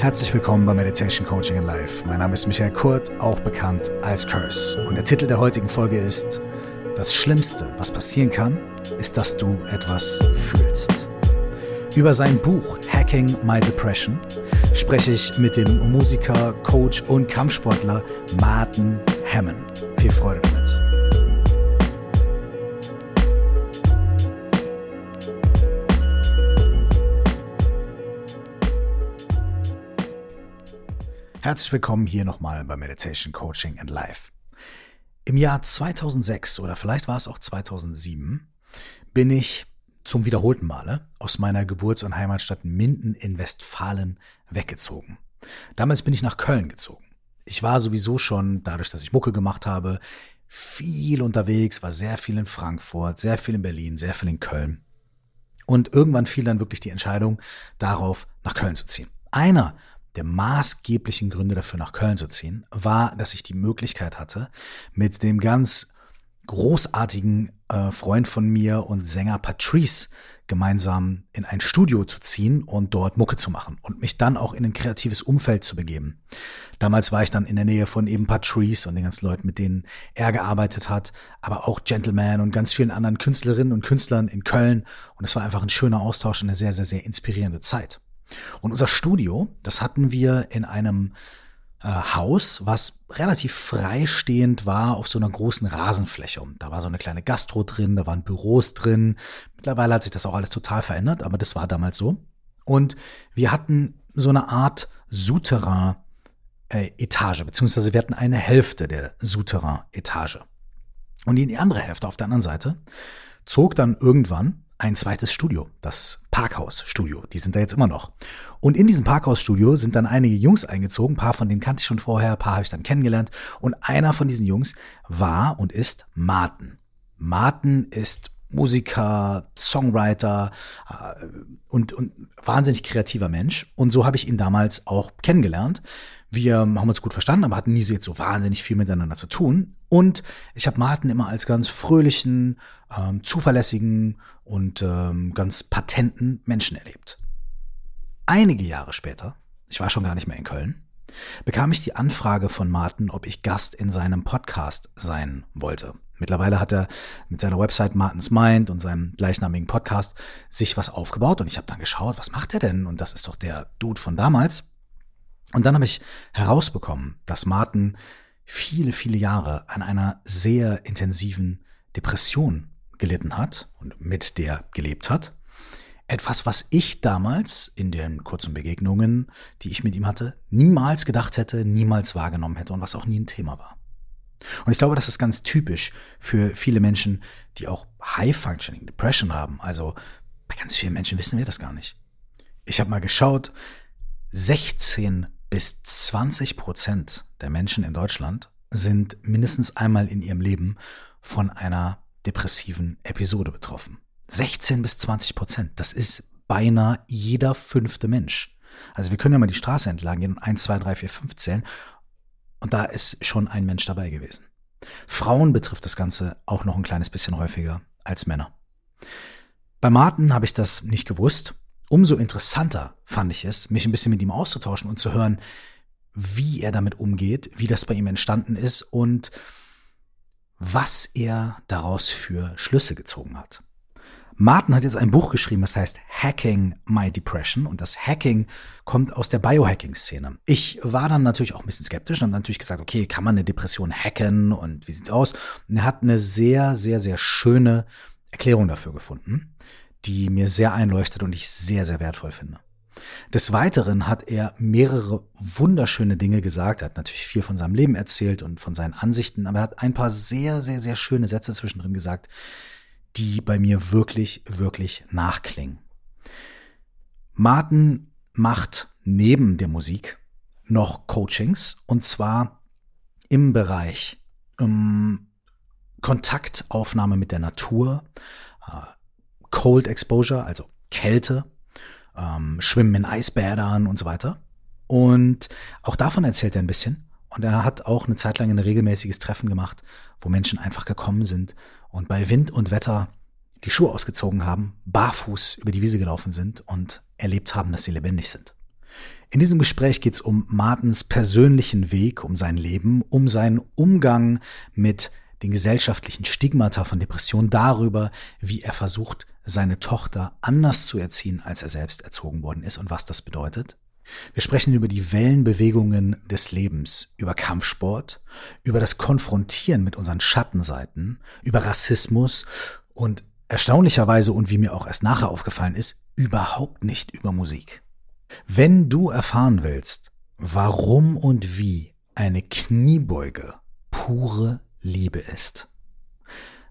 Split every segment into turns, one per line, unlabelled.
Herzlich willkommen bei Meditation Coaching in Life. Mein Name ist Michael Kurt, auch bekannt als Curse. Und der Titel der heutigen Folge ist Das Schlimmste, was passieren kann, ist, dass du etwas fühlst. Über sein Buch Hacking My Depression spreche ich mit dem Musiker, Coach und Kampfsportler Martin Hammond. Viel Freude damit. Herzlich willkommen hier nochmal bei Meditation Coaching and Life. Im Jahr 2006 oder vielleicht war es auch 2007 bin ich zum wiederholten Male aus meiner Geburts- und Heimatstadt Minden in Westfalen weggezogen. Damals bin ich nach Köln gezogen. Ich war sowieso schon, dadurch, dass ich Mucke gemacht habe, viel unterwegs, war sehr viel in Frankfurt, sehr viel in Berlin, sehr viel in Köln. Und irgendwann fiel dann wirklich die Entscheidung darauf, nach Köln zu ziehen. Einer der maßgeblichen Gründe dafür, nach Köln zu ziehen, war, dass ich die Möglichkeit hatte, mit dem ganz großartigen äh, Freund von mir und Sänger Patrice gemeinsam in ein Studio zu ziehen und dort Mucke zu machen und mich dann auch in ein kreatives Umfeld zu begeben. Damals war ich dann in der Nähe von eben Patrice und den ganzen Leuten, mit denen er gearbeitet hat, aber auch Gentleman und ganz vielen anderen Künstlerinnen und Künstlern in Köln. Und es war einfach ein schöner Austausch und eine sehr, sehr, sehr inspirierende Zeit. Und unser Studio, das hatten wir in einem äh, Haus, was relativ freistehend war auf so einer großen Rasenfläche. Und da war so eine kleine Gastro drin, da waren Büros drin. Mittlerweile hat sich das auch alles total verändert, aber das war damals so. Und wir hatten so eine Art Souterrain äh, beziehungsweise wir hatten eine Hälfte der Souterrain Etage. Und in die andere Hälfte auf der anderen Seite zog dann irgendwann ein zweites Studio, das Parkhausstudio. Die sind da jetzt immer noch. Und in diesem Parkhausstudio sind dann einige Jungs eingezogen. Ein paar von denen kannte ich schon vorher, ein paar habe ich dann kennengelernt. Und einer von diesen Jungs war und ist Martin. Martin ist Musiker, Songwriter äh, und, und wahnsinnig kreativer Mensch. Und so habe ich ihn damals auch kennengelernt. Wir haben uns gut verstanden, aber hatten nie so jetzt so wahnsinnig viel miteinander zu tun. Und ich habe Martin immer als ganz fröhlichen, ähm, zuverlässigen und ähm, ganz patenten Menschen erlebt. Einige Jahre später, ich war schon gar nicht mehr in Köln, bekam ich die Anfrage von Martin, ob ich Gast in seinem Podcast sein wollte. Mittlerweile hat er mit seiner Website Martins Mind und seinem gleichnamigen Podcast sich was aufgebaut und ich habe dann geschaut, was macht er denn? Und das ist doch der Dude von damals. Und dann habe ich herausbekommen, dass Martin viele, viele Jahre an einer sehr intensiven Depression gelitten hat und mit der gelebt hat. Etwas, was ich damals in den kurzen Begegnungen, die ich mit ihm hatte, niemals gedacht hätte, niemals wahrgenommen hätte und was auch nie ein Thema war. Und ich glaube, das ist ganz typisch für viele Menschen, die auch High-Functioning Depression haben. Also bei ganz vielen Menschen wissen wir das gar nicht. Ich habe mal geschaut, 16 bis 20 Prozent der Menschen in Deutschland sind mindestens einmal in ihrem Leben von einer depressiven Episode betroffen. 16 bis 20 Prozent. Das ist beinahe jeder fünfte Mensch. Also wir können ja mal die Straße entlang gehen und 1, 2, 3, 4, 5 zählen. Und da ist schon ein Mensch dabei gewesen. Frauen betrifft das Ganze auch noch ein kleines bisschen häufiger als Männer. Bei Martin habe ich das nicht gewusst umso interessanter fand ich es, mich ein bisschen mit ihm auszutauschen und zu hören, wie er damit umgeht, wie das bei ihm entstanden ist und was er daraus für Schlüsse gezogen hat. Martin hat jetzt ein Buch geschrieben, das heißt Hacking My Depression und das Hacking kommt aus der Biohacking-Szene. Ich war dann natürlich auch ein bisschen skeptisch und habe natürlich gesagt, okay, kann man eine Depression hacken und wie sieht's aus? Und er hat eine sehr, sehr, sehr schöne Erklärung dafür gefunden die mir sehr einleuchtet und ich sehr, sehr wertvoll finde. Des Weiteren hat er mehrere wunderschöne Dinge gesagt. Er hat natürlich viel von seinem Leben erzählt und von seinen Ansichten, aber er hat ein paar sehr, sehr, sehr schöne Sätze zwischendrin gesagt, die bei mir wirklich, wirklich nachklingen. Martin macht neben der Musik noch Coachings und zwar im Bereich um, Kontaktaufnahme mit der Natur, Cold Exposure, also Kälte, ähm, Schwimmen in Eisbädern und so weiter. Und auch davon erzählt er ein bisschen. Und er hat auch eine Zeit lang ein regelmäßiges Treffen gemacht, wo Menschen einfach gekommen sind und bei Wind und Wetter die Schuhe ausgezogen haben, barfuß über die Wiese gelaufen sind und erlebt haben, dass sie lebendig sind. In diesem Gespräch geht es um Martens persönlichen Weg, um sein Leben, um seinen Umgang mit den gesellschaftlichen Stigmata von Depressionen, darüber, wie er versucht, seine Tochter anders zu erziehen, als er selbst erzogen worden ist und was das bedeutet. Wir sprechen über die Wellenbewegungen des Lebens, über Kampfsport, über das Konfrontieren mit unseren Schattenseiten, über Rassismus und erstaunlicherweise und wie mir auch erst nachher aufgefallen ist, überhaupt nicht über Musik. Wenn du erfahren willst, warum und wie eine Kniebeuge pure Liebe ist,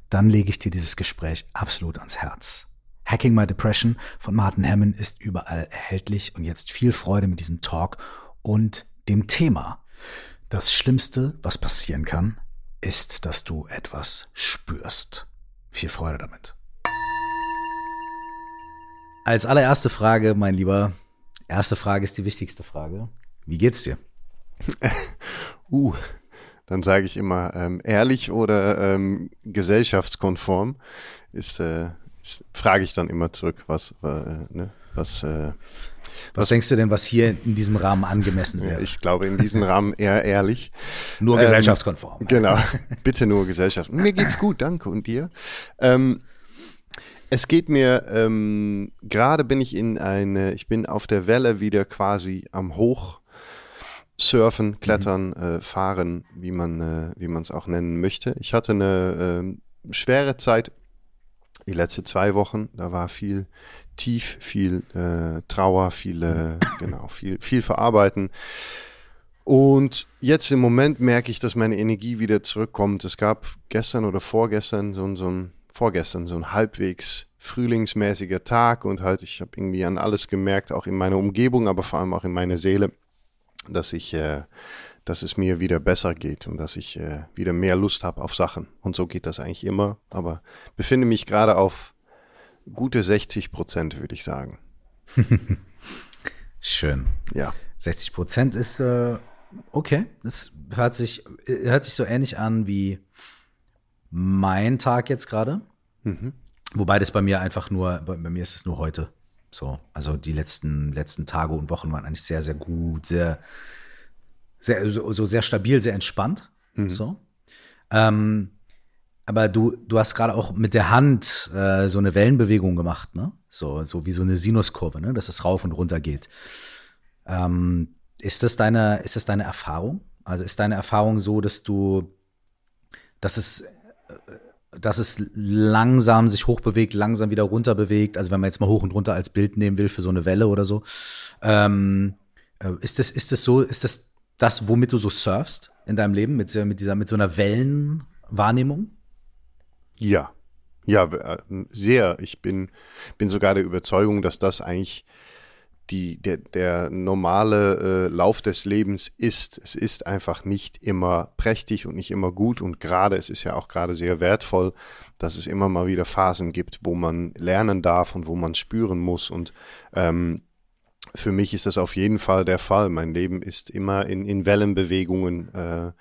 dann lege ich dir dieses Gespräch absolut ans Herz. Hacking My Depression von Martin Hammond ist überall erhältlich und jetzt viel Freude mit diesem Talk und dem Thema. Das Schlimmste, was passieren kann, ist, dass du etwas spürst. Viel Freude damit. Als allererste Frage, mein Lieber, erste Frage ist die wichtigste Frage. Wie geht's dir?
uh, dann sage ich immer ähm, ehrlich oder ähm, gesellschaftskonform. Ist, äh, ist frage ich dann immer zurück, was, äh, ne, was, äh,
was, was denkst du denn, was hier in diesem Rahmen angemessen wäre?
Ich glaube in diesem Rahmen eher ehrlich.
Nur gesellschaftskonform.
Ähm, genau, bitte nur Gesellschaft. Mir geht's gut, danke. Und dir? Ähm, es geht mir, ähm, gerade bin ich in eine, ich bin auf der Welle wieder quasi am Hoch Surfen, mhm. Klettern, mhm. äh, Fahren, wie man äh, wie man es auch nennen möchte. Ich hatte eine äh, schwere Zeit, die letzten zwei Wochen. Da war viel tief, viel äh, Trauer, viele genau viel viel verarbeiten. Und jetzt im Moment merke ich, dass meine Energie wieder zurückkommt. Es gab gestern oder vorgestern so, so ein vorgestern so ein halbwegs frühlingsmäßiger Tag und halt ich habe irgendwie an alles gemerkt, auch in meiner Umgebung, aber vor allem auch in meiner Seele dass ich, äh, dass es mir wieder besser geht und dass ich äh, wieder mehr Lust habe auf Sachen. Und so geht das eigentlich immer. Aber befinde mich gerade auf gute 60 Prozent, würde ich sagen.
Schön.
Ja.
60 Prozent ist äh, okay. Das hört sich, hört sich so ähnlich an wie mein Tag jetzt gerade. Mhm. Wobei das bei mir einfach nur, bei mir ist es nur heute. So, also die letzten, letzten Tage und Wochen waren eigentlich sehr, sehr gut, sehr, sehr, so, so sehr stabil, sehr entspannt. Mhm. So. Ähm, aber du, du hast gerade auch mit der Hand äh, so eine Wellenbewegung gemacht, ne? So, so wie so eine Sinuskurve, ne? Dass es rauf und runter geht. Ähm, ist das deine, ist das deine Erfahrung? Also ist deine Erfahrung so, dass du, dass es äh, dass es langsam sich hochbewegt, langsam wieder runter bewegt. Also wenn man jetzt mal hoch und runter als Bild nehmen will für so eine Welle oder so. Ähm, äh, ist das, ist das so, ist das das, womit du so surfst in deinem Leben, mit, mit dieser, mit so einer Wellenwahrnehmung?
Ja. Ja, äh, sehr. Ich bin, bin sogar der Überzeugung, dass das eigentlich die, der, der normale äh, Lauf des Lebens ist. Es ist einfach nicht immer prächtig und nicht immer gut und gerade, es ist ja auch gerade sehr wertvoll, dass es immer mal wieder Phasen gibt, wo man lernen darf und wo man spüren muss und ähm, für mich ist das auf jeden Fall der Fall. Mein Leben ist immer in, in Wellenbewegungen äh,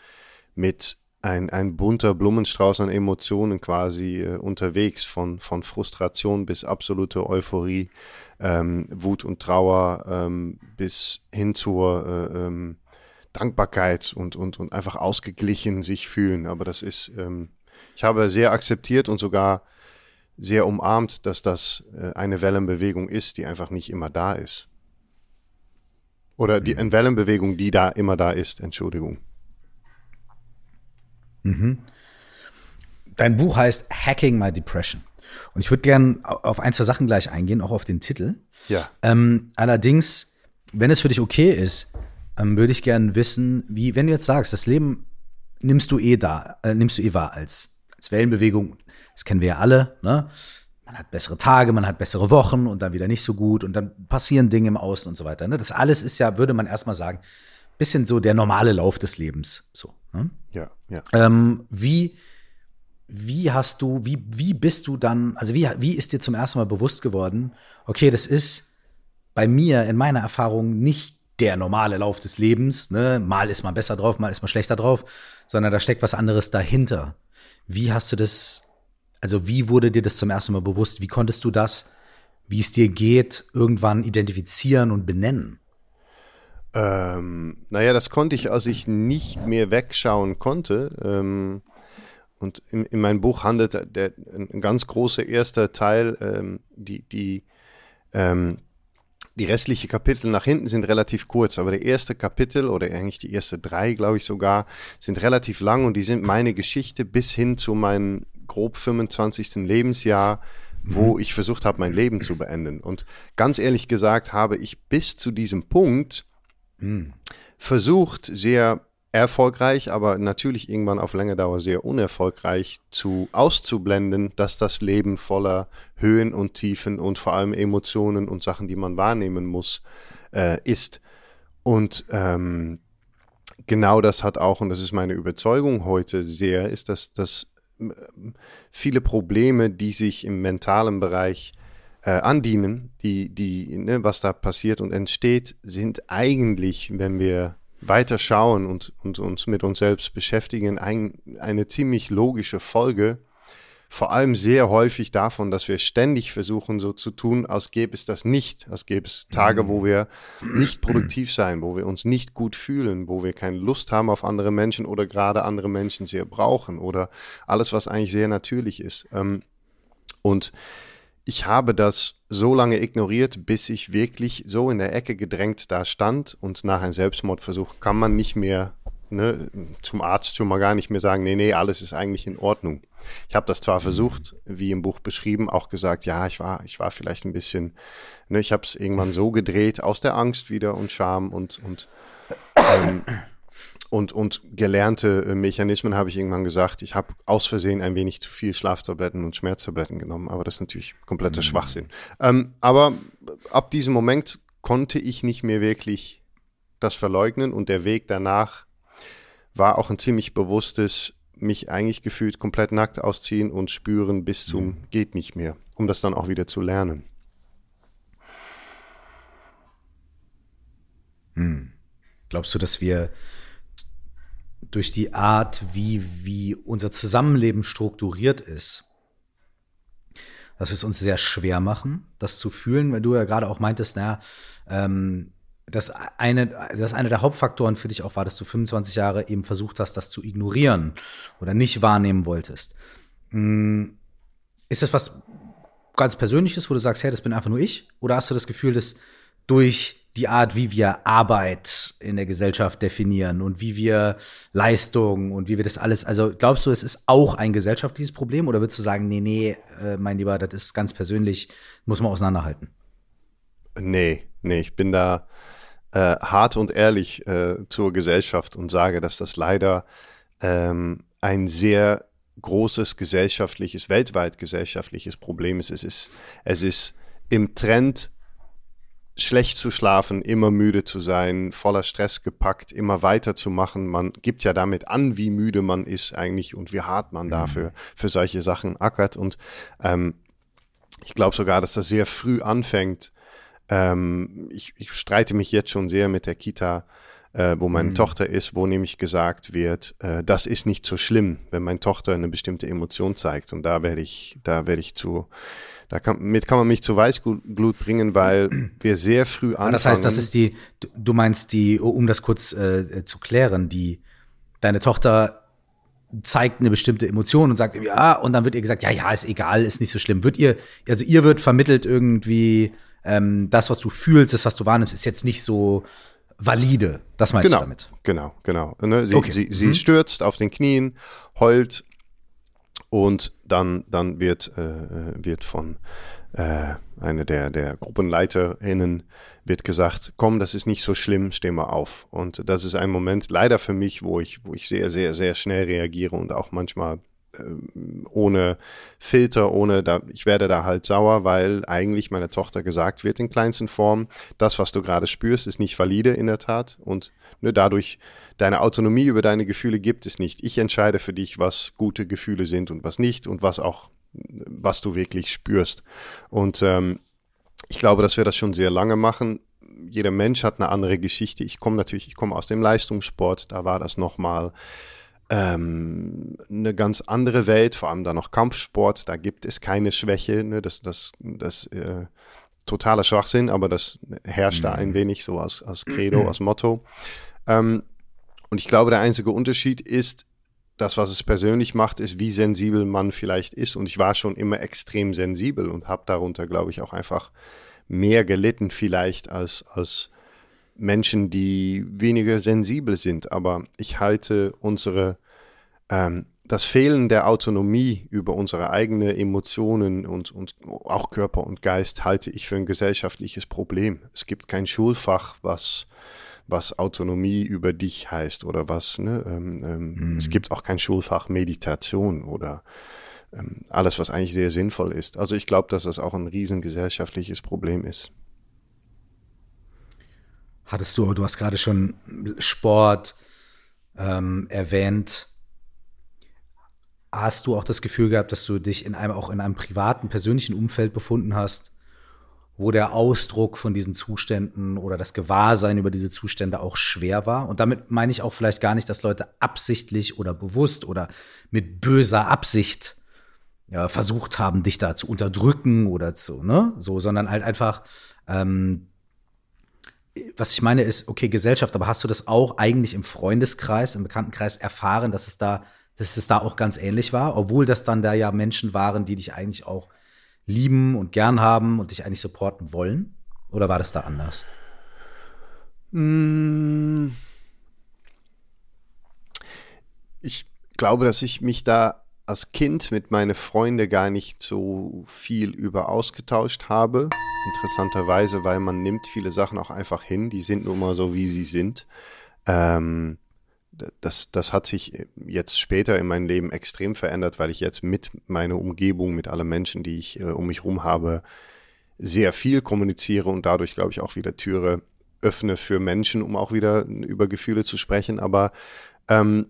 mit ein, ein bunter Blumenstrauß an Emotionen quasi äh, unterwegs, von, von Frustration bis absolute Euphorie, ähm, Wut und Trauer ähm, bis hin zur äh, ähm, Dankbarkeit und, und, und einfach ausgeglichen sich fühlen. Aber das ist, ähm, ich habe sehr akzeptiert und sogar sehr umarmt, dass das äh, eine Wellenbewegung ist, die einfach nicht immer da ist. Oder die, eine Wellenbewegung, die da immer da ist, Entschuldigung.
Mhm. Dein Buch heißt Hacking My Depression. Und ich würde gerne auf ein, zwei Sachen gleich eingehen, auch auf den Titel.
Ja.
Ähm, allerdings, wenn es für dich okay ist, ähm, würde ich gerne wissen, wie, wenn du jetzt sagst, das Leben nimmst du eh da, äh, nimmst du eh wahr als, als Wellenbewegung. Das kennen wir ja alle, ne? Man hat bessere Tage, man hat bessere Wochen und dann wieder nicht so gut und dann passieren Dinge im Außen und so weiter. Ne? Das alles ist ja, würde man erstmal sagen, bisschen so der normale Lauf des Lebens. So. Ne?
Ja, ja.
Ähm, wie, wie hast du, wie, wie bist du dann, also wie, wie ist dir zum ersten Mal bewusst geworden, okay, das ist bei mir in meiner Erfahrung nicht der normale Lauf des Lebens, ne? Mal ist man besser drauf, mal ist man schlechter drauf, sondern da steckt was anderes dahinter. Wie hast du das, also wie wurde dir das zum ersten Mal bewusst? Wie konntest du das, wie es dir geht, irgendwann identifizieren und benennen?
Ähm, naja, das konnte ich, als ich nicht mehr wegschauen konnte. Ähm, und in, in meinem Buch handelt der, ein ganz großer erster Teil, ähm, die, die, ähm, die restlichen Kapitel nach hinten sind relativ kurz, aber der erste Kapitel oder eigentlich die ersten drei, glaube ich sogar, sind relativ lang und die sind meine Geschichte bis hin zu meinem grob 25. Lebensjahr, wo mhm. ich versucht habe, mein Leben zu beenden. Und ganz ehrlich gesagt habe ich bis zu diesem Punkt Mhm. Versucht sehr erfolgreich, aber natürlich irgendwann auf lange Dauer sehr unerfolgreich zu auszublenden, dass das Leben voller Höhen und Tiefen und vor allem Emotionen und Sachen, die man wahrnehmen muss, äh, ist. Und ähm, genau das hat auch, und das ist meine Überzeugung heute sehr, ist, dass, äh, viele Probleme, die sich im mentalen Bereich äh, andienen, die, die, ne, was da passiert und entsteht, sind eigentlich, wenn wir weiter schauen und, und uns mit uns selbst beschäftigen, ein, eine ziemlich logische Folge, vor allem sehr häufig davon, dass wir ständig versuchen, so zu tun, als gäbe es das nicht, als gäbe es Tage, wo wir nicht produktiv sein, wo wir uns nicht gut fühlen, wo wir keine Lust haben auf andere Menschen oder gerade andere Menschen sehr brauchen oder alles, was eigentlich sehr natürlich ist. Ähm, und ich habe das so lange ignoriert, bis ich wirklich so in der Ecke gedrängt da stand und nach einem Selbstmordversuch kann man nicht mehr ne, zum Arzt schon mal gar nicht mehr sagen, nee, nee, alles ist eigentlich in Ordnung. Ich habe das zwar versucht, wie im Buch beschrieben, auch gesagt, ja, ich war, ich war vielleicht ein bisschen, ne, ich habe es irgendwann so gedreht aus der Angst wieder und Scham und und ähm, und, und gelernte äh, Mechanismen habe ich irgendwann gesagt, ich habe aus Versehen ein wenig zu viel Schlaftabletten und Schmerztabletten genommen, aber das ist natürlich kompletter mhm. Schwachsinn. Ähm, aber ab diesem Moment konnte ich nicht mehr wirklich das verleugnen und der Weg danach war auch ein ziemlich bewusstes, mich eigentlich gefühlt komplett nackt ausziehen und spüren bis zum mhm. geht nicht mehr, um das dann auch wieder zu lernen.
Hm. Glaubst du, dass wir durch die Art, wie, wie unser Zusammenleben strukturiert ist, dass wir es uns sehr schwer machen, das zu fühlen, weil du ja gerade auch meintest, naja, ähm, dass eine, dass einer der Hauptfaktoren für dich auch war, dass du 25 Jahre eben versucht hast, das zu ignorieren oder nicht wahrnehmen wolltest. Hm, ist das was ganz Persönliches, wo du sagst, hey, das bin einfach nur ich? Oder hast du das Gefühl, dass durch die Art, wie wir Arbeit in der Gesellschaft definieren und wie wir Leistung und wie wir das alles, also glaubst du, es ist auch ein gesellschaftliches Problem oder würdest du sagen, nee, nee, äh, mein Lieber, das ist ganz persönlich, muss man auseinanderhalten?
Nee, nee, ich bin da äh, hart und ehrlich äh, zur Gesellschaft und sage, dass das leider ähm, ein sehr großes gesellschaftliches, weltweit gesellschaftliches Problem ist. Es ist, es ist im Trend schlecht zu schlafen, immer müde zu sein, voller Stress gepackt, immer weiterzumachen. Man gibt ja damit an, wie müde man ist eigentlich und wie hart man dafür mhm. für solche Sachen ackert. Und ähm, ich glaube sogar, dass das sehr früh anfängt. Ähm, ich, ich streite mich jetzt schon sehr mit der Kita, äh, wo meine mhm. Tochter ist, wo nämlich gesagt wird, äh, das ist nicht so schlimm, wenn meine Tochter eine bestimmte Emotion zeigt. Und da werde ich, da werde ich zu damit kann man mich zu Weißglut bringen, weil wir sehr früh anfangen.
Das heißt, das ist die, du meinst die, um das kurz äh, zu klären, die, deine Tochter zeigt eine bestimmte Emotion und sagt, ja, und dann wird ihr gesagt, ja, ja, ist egal, ist nicht so schlimm. Wird ihr, also ihr wird vermittelt irgendwie, ähm, das, was du fühlst, das, was du wahrnimmst, ist jetzt nicht so valide. Das meinst
genau,
du damit?
Genau, genau. Ne? Sie, okay. sie, sie mhm. stürzt auf den Knien, heult und dann, dann wird, äh, wird von äh, einer der, der Gruppenleiterinnen wird gesagt, komm, das ist nicht so schlimm, steh mal auf. Und das ist ein Moment leider für mich, wo ich, wo ich sehr, sehr, sehr schnell reagiere und auch manchmal ohne Filter, ohne da, ich werde da halt sauer, weil eigentlich meiner Tochter gesagt wird in kleinsten Formen, das, was du gerade spürst, ist nicht valide in der Tat und ne, dadurch deine Autonomie über deine Gefühle gibt es nicht. Ich entscheide für dich, was gute Gefühle sind und was nicht und was auch, was du wirklich spürst. Und ähm, ich glaube, dass wir das schon sehr lange machen. Jeder Mensch hat eine andere Geschichte. Ich komme natürlich, ich komme aus dem Leistungssport, da war das nochmal ähm, eine ganz andere Welt, vor allem da noch Kampfsport, da gibt es keine Schwäche. Ne? Das, das, das äh, totaler Schwachsinn, aber das herrscht da ein wenig so als, als Credo, als Motto. Ähm, und ich glaube, der einzige Unterschied ist, das, was es persönlich macht, ist, wie sensibel man vielleicht ist. Und ich war schon immer extrem sensibel und habe darunter, glaube ich, auch einfach mehr gelitten vielleicht als, als Menschen, die weniger sensibel sind. Aber ich halte unsere, ähm, das Fehlen der Autonomie über unsere eigenen Emotionen und, und auch Körper und Geist halte ich für ein gesellschaftliches Problem. Es gibt kein Schulfach, was was Autonomie über dich heißt oder was. Ne? Ähm, ähm, mhm. Es gibt auch kein Schulfach Meditation oder ähm, alles, was eigentlich sehr sinnvoll ist. Also ich glaube, dass das auch ein riesengesellschaftliches Problem ist.
Hattest du, du hast gerade schon Sport ähm, erwähnt. Hast du auch das Gefühl gehabt, dass du dich in einem, auch in einem privaten, persönlichen Umfeld befunden hast, wo der Ausdruck von diesen Zuständen oder das Gewahrsein über diese Zustände auch schwer war. Und damit meine ich auch vielleicht gar nicht, dass Leute absichtlich oder bewusst oder mit böser Absicht ja, versucht haben, dich da zu unterdrücken oder zu, ne, so, sondern halt einfach, ähm, was ich meine ist, okay, Gesellschaft, aber hast du das auch eigentlich im Freundeskreis, im Bekanntenkreis erfahren, dass es da, dass es da auch ganz ähnlich war, obwohl das dann da ja Menschen waren, die dich eigentlich auch lieben und gern haben und dich eigentlich supporten wollen? Oder war das da anders?
Hm. Ich glaube, dass ich mich da als Kind mit meinen Freunden gar nicht so viel über ausgetauscht habe. Interessanterweise, weil man nimmt viele Sachen auch einfach hin, die sind nun mal so, wie sie sind. Ähm, das, das hat sich jetzt später in meinem Leben extrem verändert, weil ich jetzt mit meiner Umgebung, mit allen Menschen, die ich äh, um mich herum habe, sehr viel kommuniziere und dadurch, glaube ich, auch wieder Türe öffne für Menschen, um auch wieder über Gefühle zu sprechen. Aber ähm,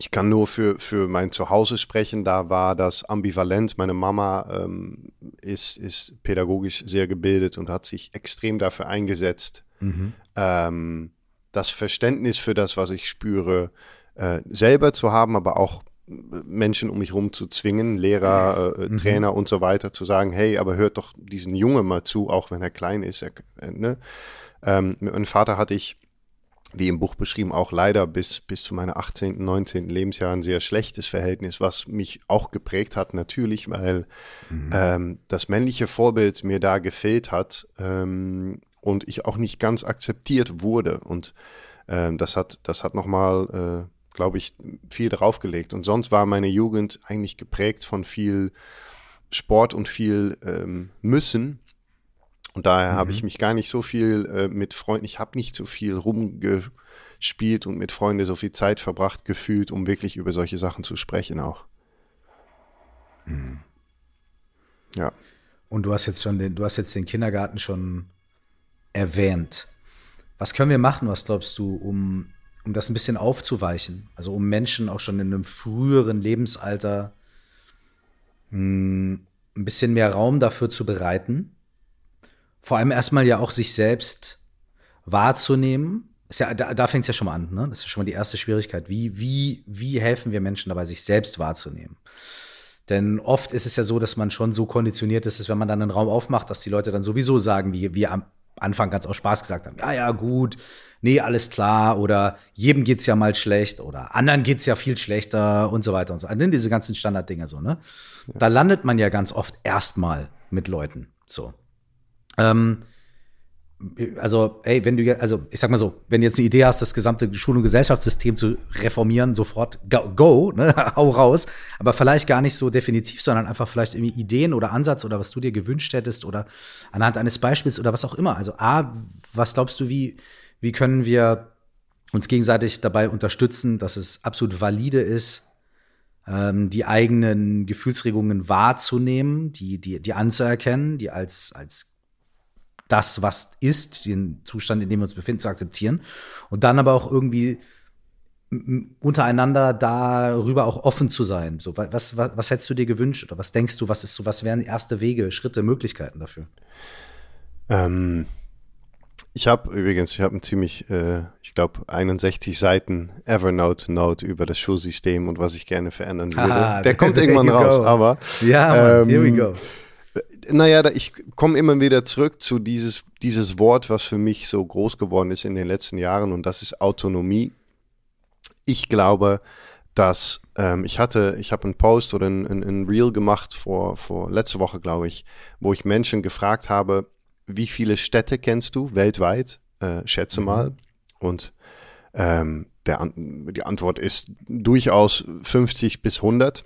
ich kann nur für, für mein Zuhause sprechen. Da war das ambivalent. Meine Mama ähm, ist, ist pädagogisch sehr gebildet und hat sich extrem dafür eingesetzt, mhm. ähm, das Verständnis für das, was ich spüre, äh, selber zu haben, aber auch Menschen um mich herum zu zwingen, Lehrer, äh, mhm. Trainer und so weiter, zu sagen, hey, aber hört doch diesen Junge mal zu, auch wenn er klein ist. Er, äh, ne? ähm, mit meinem Vater hatte ich, wie im Buch beschrieben, auch leider bis, bis zu meiner 18., 19. Lebensjahr ein sehr schlechtes Verhältnis, was mich auch geprägt hat, natürlich, weil mhm. ähm, das männliche Vorbild mir da gefehlt hat. Ähm, und ich auch nicht ganz akzeptiert wurde. Und äh, das hat, das hat nochmal, äh, glaube ich, viel draufgelegt. Und sonst war meine Jugend eigentlich geprägt von viel Sport und viel ähm, Müssen. Und daher mhm. habe ich mich gar nicht so viel äh, mit Freunden, ich habe nicht so viel rumgespielt und mit Freunden so viel Zeit verbracht gefühlt, um wirklich über solche Sachen zu sprechen auch.
Mhm. Ja. Und du hast jetzt schon den, du hast jetzt den Kindergarten schon erwähnt. Was können wir machen, was glaubst du, um, um das ein bisschen aufzuweichen? Also um Menschen auch schon in einem früheren Lebensalter mh, hm, ein bisschen mehr Raum dafür zu bereiten. Vor allem erstmal ja auch sich selbst wahrzunehmen. Ist ja, da, da fängt es ja schon mal an, ne? Das ist schon mal die erste Schwierigkeit. Wie, wie, wie helfen wir Menschen dabei, sich selbst wahrzunehmen? Denn oft ist es ja so, dass man schon so konditioniert ist, dass wenn man dann einen Raum aufmacht, dass die Leute dann sowieso sagen, wie, wie am Anfang ganz aus Spaß gesagt haben, ja, ja, gut, nee, alles klar, oder jedem geht's ja mal schlecht, oder anderen geht's ja viel schlechter und so weiter und so. Also diese ganzen Standarddinger so, ne? Ja. Da landet man ja ganz oft erstmal mit Leuten, so. Ähm, also, ey, wenn du, also ich sag mal so, wenn du jetzt eine Idee hast, das gesamte Schul- und Gesellschaftssystem zu reformieren, sofort go, go ne, hau raus, aber vielleicht gar nicht so definitiv, sondern einfach vielleicht irgendwie Ideen oder Ansatz oder was du dir gewünscht hättest oder anhand eines Beispiels oder was auch immer. Also, A, was glaubst du, wie, wie können wir uns gegenseitig dabei unterstützen, dass es absolut valide ist, ähm, die eigenen Gefühlsregungen wahrzunehmen, die, die, die anzuerkennen, die als, als das, was ist, den Zustand, in dem wir uns befinden, zu akzeptieren. Und dann aber auch irgendwie untereinander darüber auch offen zu sein. So, was, was, was hättest du dir gewünscht oder was denkst du, was ist so, was wären erste Wege, Schritte, Möglichkeiten dafür?
Ähm, ich habe übrigens, ich habe ein ziemlich, äh, ich glaube, 61 Seiten Evernote-Note über das Schulsystem und was ich gerne verändern würde. Ah, Der kommt irgendwann raus, aber.
Ja, man, ähm, here we go.
Naja, ich komme immer wieder zurück zu dieses, dieses Wort, was für mich so groß geworden ist in den letzten Jahren und das ist Autonomie. Ich glaube, dass ähm, ich hatte, ich habe einen Post oder ein, ein, ein Reel gemacht vor, vor letzte Woche, glaube ich, wo ich Menschen gefragt habe, wie viele Städte kennst du weltweit? Äh, schätze mhm. mal. Und ähm, der, die Antwort ist durchaus 50 bis 100.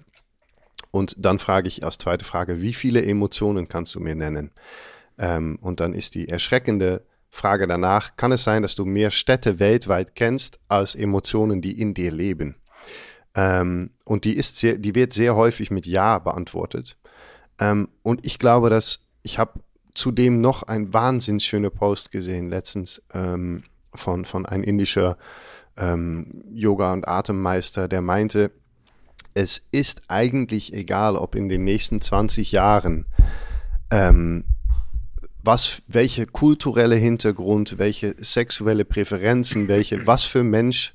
Und dann frage ich als zweite Frage, wie viele Emotionen kannst du mir nennen? Ähm, und dann ist die erschreckende Frage danach, kann es sein, dass du mehr Städte weltweit kennst als Emotionen, die in dir leben? Ähm, und die, ist sehr, die wird sehr häufig mit Ja beantwortet. Ähm, und ich glaube, dass ich habe zudem noch ein wahnsinnig schöner Post gesehen letztens ähm, von, von einem indischer ähm, Yoga- und Atemmeister, der meinte, es ist eigentlich egal, ob in den nächsten 20 Jahren ähm, was, welche kulturelle Hintergrund, welche sexuelle Präferenzen, welche, was für Mensch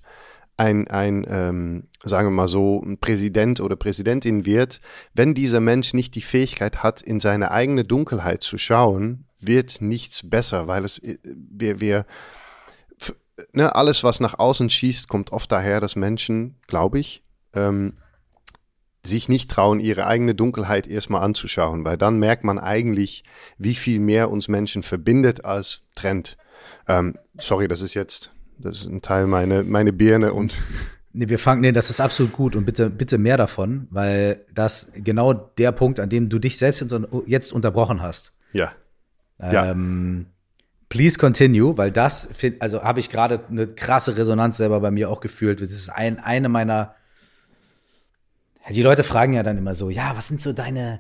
ein, ein ähm, sagen wir mal so, ein Präsident oder Präsidentin wird, wenn dieser Mensch nicht die Fähigkeit hat, in seine eigene Dunkelheit zu schauen, wird nichts besser, weil es, äh, wir, wir, ne, alles, was nach außen schießt, kommt oft daher, dass Menschen, glaube ich, ähm, sich nicht trauen, ihre eigene Dunkelheit erstmal anzuschauen, weil dann merkt man eigentlich, wie viel mehr uns Menschen verbindet als trennt. Ähm, sorry, das ist jetzt, das ist ein Teil meine, meine Birne und.
Nee, wir fangen, nee, das ist absolut gut und bitte, bitte mehr davon, weil das genau der Punkt, an dem du dich selbst jetzt unterbrochen hast.
Ja.
Ähm, ja. Please continue, weil das, also habe ich gerade eine krasse Resonanz selber bei mir auch gefühlt. Das ist ein, eine meiner die Leute fragen ja dann immer so, ja, was sind so deine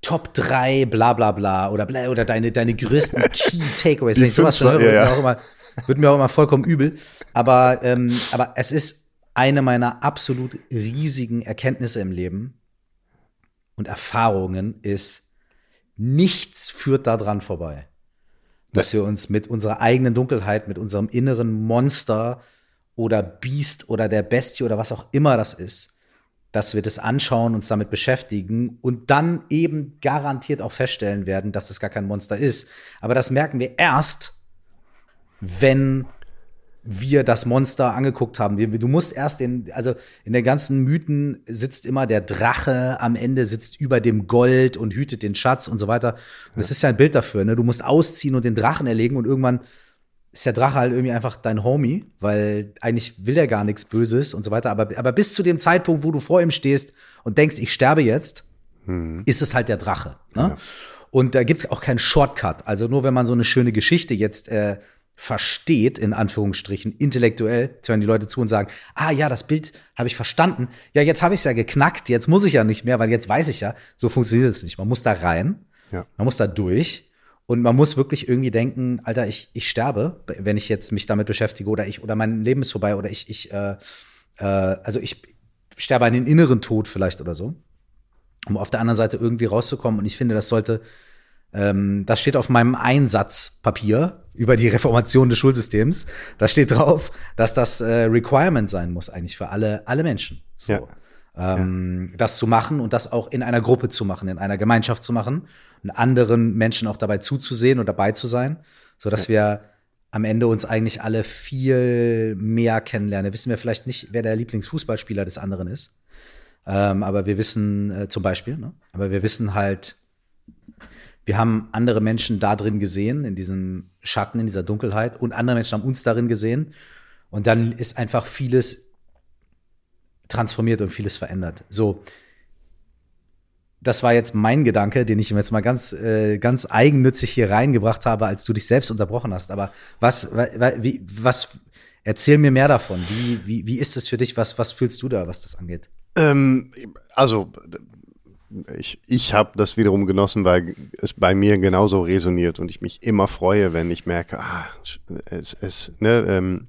Top 3, bla bla bla, oder, bla, oder deine, deine größten Key Takeaways. Wenn ich sowas höre, ja, ja. Wird, mir auch immer, wird mir auch immer vollkommen übel. Aber, ähm, aber es ist eine meiner absolut riesigen Erkenntnisse im Leben und Erfahrungen ist, nichts führt daran vorbei. Dass wir uns mit unserer eigenen Dunkelheit, mit unserem inneren Monster oder Biest oder der Bestie oder was auch immer das ist, dass wir das anschauen, uns damit beschäftigen und dann eben garantiert auch feststellen werden, dass es gar kein Monster ist. Aber das merken wir erst, wenn wir das Monster angeguckt haben. Du musst erst den, also in den ganzen Mythen sitzt immer der Drache am Ende, sitzt über dem Gold und hütet den Schatz und so weiter. Und das ist ja ein Bild dafür. Ne? Du musst ausziehen und den Drachen erlegen und irgendwann ist der Drache halt irgendwie einfach dein Homie, weil eigentlich will er gar nichts Böses und so weiter. Aber, aber bis zu dem Zeitpunkt, wo du vor ihm stehst und denkst, ich sterbe jetzt, hm. ist es halt der Drache. Ne? Ja. Und da gibt es auch keinen Shortcut. Also nur wenn man so eine schöne Geschichte jetzt äh, versteht, in Anführungsstrichen, intellektuell, hören die Leute zu und sagen, ah ja, das Bild habe ich verstanden. Ja, jetzt habe ich es ja geknackt, jetzt muss ich ja nicht mehr, weil jetzt weiß ich ja, so funktioniert es nicht. Man muss da rein, ja. man muss da durch und man muss wirklich irgendwie denken, Alter, ich, ich sterbe, wenn ich jetzt mich damit beschäftige oder ich, oder mein Leben ist vorbei oder ich, ich, äh, äh, also ich sterbe einen inneren Tod vielleicht oder so, um auf der anderen Seite irgendwie rauszukommen. Und ich finde, das sollte, ähm, das steht auf meinem Einsatzpapier über die Reformation des Schulsystems. Da steht drauf, dass das äh, Requirement sein muss eigentlich für alle, alle Menschen. So. Ja ähm, ja. das zu machen und das auch in einer Gruppe zu machen, in einer Gemeinschaft zu machen und anderen Menschen auch dabei zuzusehen und dabei zu sein, so dass ja. wir am Ende uns eigentlich alle viel mehr kennenlernen. Wissen wir vielleicht nicht, wer der Lieblingsfußballspieler des anderen ist, ähm, aber wir wissen äh, zum Beispiel, ne? aber wir wissen halt, wir haben andere Menschen da drin gesehen, in diesem Schatten, in dieser Dunkelheit und andere Menschen haben uns darin gesehen. Und dann ist einfach vieles transformiert und vieles verändert. So, das war jetzt mein Gedanke, den ich jetzt mal ganz, äh, ganz eigennützig hier reingebracht habe, als du dich selbst unterbrochen hast. Aber was, wie, was, erzähl mir mehr davon. Wie, wie, wie ist es für dich? Was, was fühlst du da, was das angeht?
Ähm, also, ich, ich habe das wiederum genossen, weil es bei mir genauso resoniert und ich mich immer freue, wenn ich merke, ah, es, es, ne, ähm,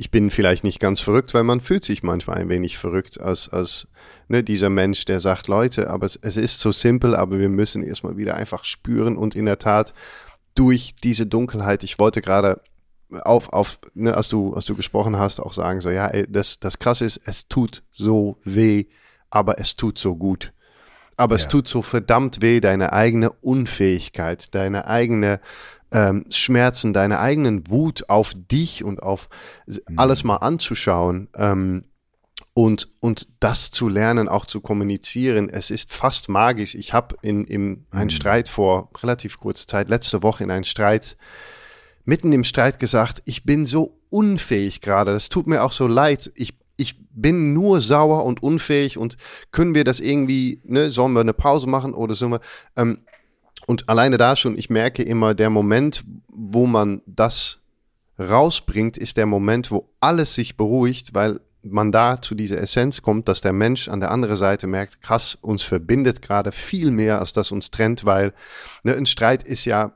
ich bin vielleicht nicht ganz verrückt, weil man fühlt sich manchmal ein wenig verrückt als, als ne, dieser Mensch, der sagt, Leute, aber es, es ist so simpel, aber wir müssen erstmal wieder einfach spüren und in der Tat durch diese Dunkelheit, ich wollte gerade auf, auf ne, als du, als du gesprochen hast, auch sagen, so, ja, ey, das, das krasse ist, es tut so weh, aber es tut so gut. Aber ja. es tut so verdammt weh, deine eigene Unfähigkeit, deine eigene ähm, Schmerzen, deine eigenen Wut auf dich und auf mhm. alles mal anzuschauen. Ähm, und, und das zu lernen, auch zu kommunizieren, es ist fast magisch. Ich habe in, in einen mhm. Streit vor relativ kurzer Zeit, letzte Woche in einen Streit, mitten im Streit gesagt, ich bin so unfähig gerade, das tut mir auch so leid. Ich, ich bin nur sauer und unfähig und können wir das irgendwie, ne, sollen wir eine Pause machen oder so? Ähm, und alleine da schon, ich merke immer, der Moment, wo man das rausbringt, ist der Moment, wo alles sich beruhigt, weil man da zu dieser Essenz kommt, dass der Mensch an der anderen Seite merkt, krass, uns verbindet gerade viel mehr, als das uns trennt, weil ne, ein Streit ist ja,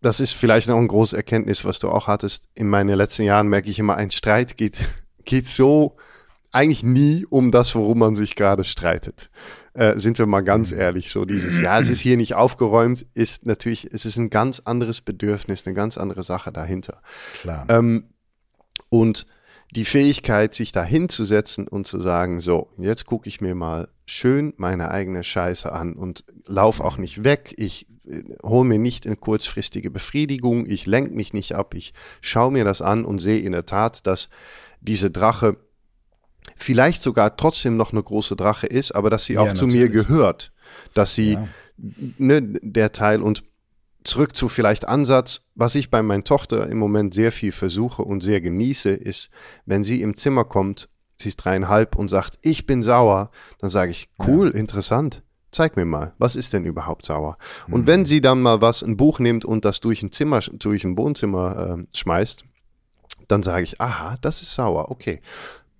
das ist vielleicht noch ein großes Erkenntnis, was du auch hattest. In meinen letzten Jahren merke ich immer, ein Streit geht, geht so eigentlich nie um das, worum man sich gerade streitet. Äh, sind wir mal ganz ehrlich, so dieses, ja, es ist hier nicht aufgeräumt, ist natürlich, es ist ein ganz anderes Bedürfnis, eine ganz andere Sache dahinter.
Klar.
Ähm, und die Fähigkeit, sich da hinzusetzen und zu sagen, so, jetzt gucke ich mir mal schön meine eigene Scheiße an und lauf auch nicht weg. Ich äh, hole mir nicht eine kurzfristige Befriedigung, ich lenke mich nicht ab, ich schaue mir das an und sehe in der Tat, dass diese Drache vielleicht sogar trotzdem noch eine große Drache ist, aber dass sie auch ja, zu mir gehört, dass sie ja. ne, der Teil und zurück zu vielleicht Ansatz, was ich bei meiner Tochter im Moment sehr viel versuche und sehr genieße, ist, wenn sie im Zimmer kommt, sie ist dreieinhalb und sagt, ich bin sauer, dann sage ich, cool, ja. interessant. Zeig mir mal, was ist denn überhaupt sauer? Mhm. Und wenn sie dann mal was, ein Buch nimmt und das durch ein Zimmer, durch ein Wohnzimmer äh, schmeißt, dann sage ich, aha, das ist sauer, okay.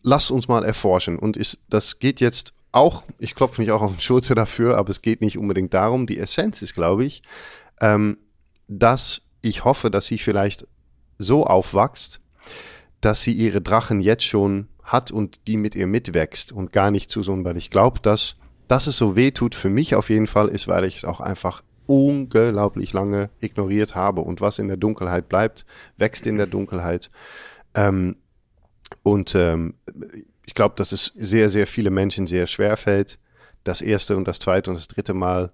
Lass uns mal erforschen. Und ist, das geht jetzt auch, ich klopfe mich auch auf die Schulter dafür, aber es geht nicht unbedingt darum. Die Essenz ist, glaube ich, ähm, dass ich hoffe, dass sie vielleicht so aufwächst, dass sie ihre Drachen jetzt schon hat und die mit ihr mitwächst und gar nicht zu so, weil ich glaube, dass, dass es so weh tut für mich auf jeden Fall ist, weil ich es auch einfach unglaublich lange ignoriert habe und was in der Dunkelheit bleibt, wächst in der Dunkelheit. Ähm, und ähm, ich glaube, dass es sehr, sehr viele Menschen sehr schwer fällt, das erste und das zweite und das dritte Mal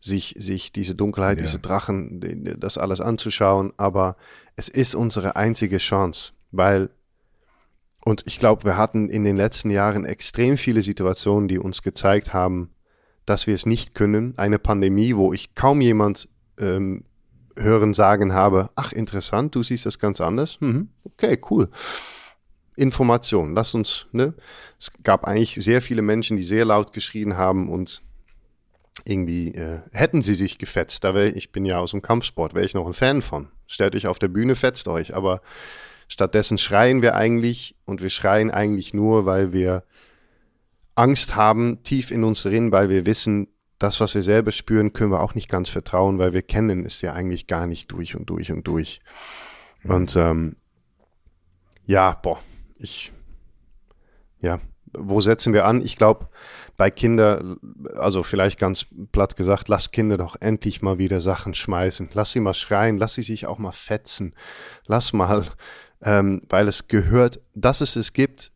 sich, sich diese Dunkelheit, ja. diese Drachen, das alles anzuschauen. Aber es ist unsere einzige Chance, weil, und ich glaube, wir hatten in den letzten Jahren extrem viele Situationen, die uns gezeigt haben, dass wir es nicht können. Eine Pandemie, wo ich kaum jemand ähm, hören, sagen habe, ach interessant, du siehst das ganz anders. Mhm. Okay, cool. Information, lass uns, ne? Es gab eigentlich sehr viele Menschen, die sehr laut geschrien haben und irgendwie äh, hätten sie sich gefetzt, da wär, ich bin ja aus dem Kampfsport, wäre ich noch ein Fan von. Stellt euch auf der Bühne, fetzt euch, aber stattdessen schreien wir eigentlich und wir schreien eigentlich nur, weil wir Angst haben, tief in uns drin, weil wir wissen, das, was wir selber spüren, können wir auch nicht ganz vertrauen, weil wir kennen es ja eigentlich gar nicht durch und durch und durch. Mhm. Und ähm, ja, boah, ich, ja, wo setzen wir an? Ich glaube, bei Kindern, also vielleicht ganz platt gesagt, lass Kinder doch endlich mal wieder Sachen schmeißen. Lass sie mal schreien, lass sie sich auch mal fetzen. Lass mal, ähm, weil es gehört, dass es es gibt,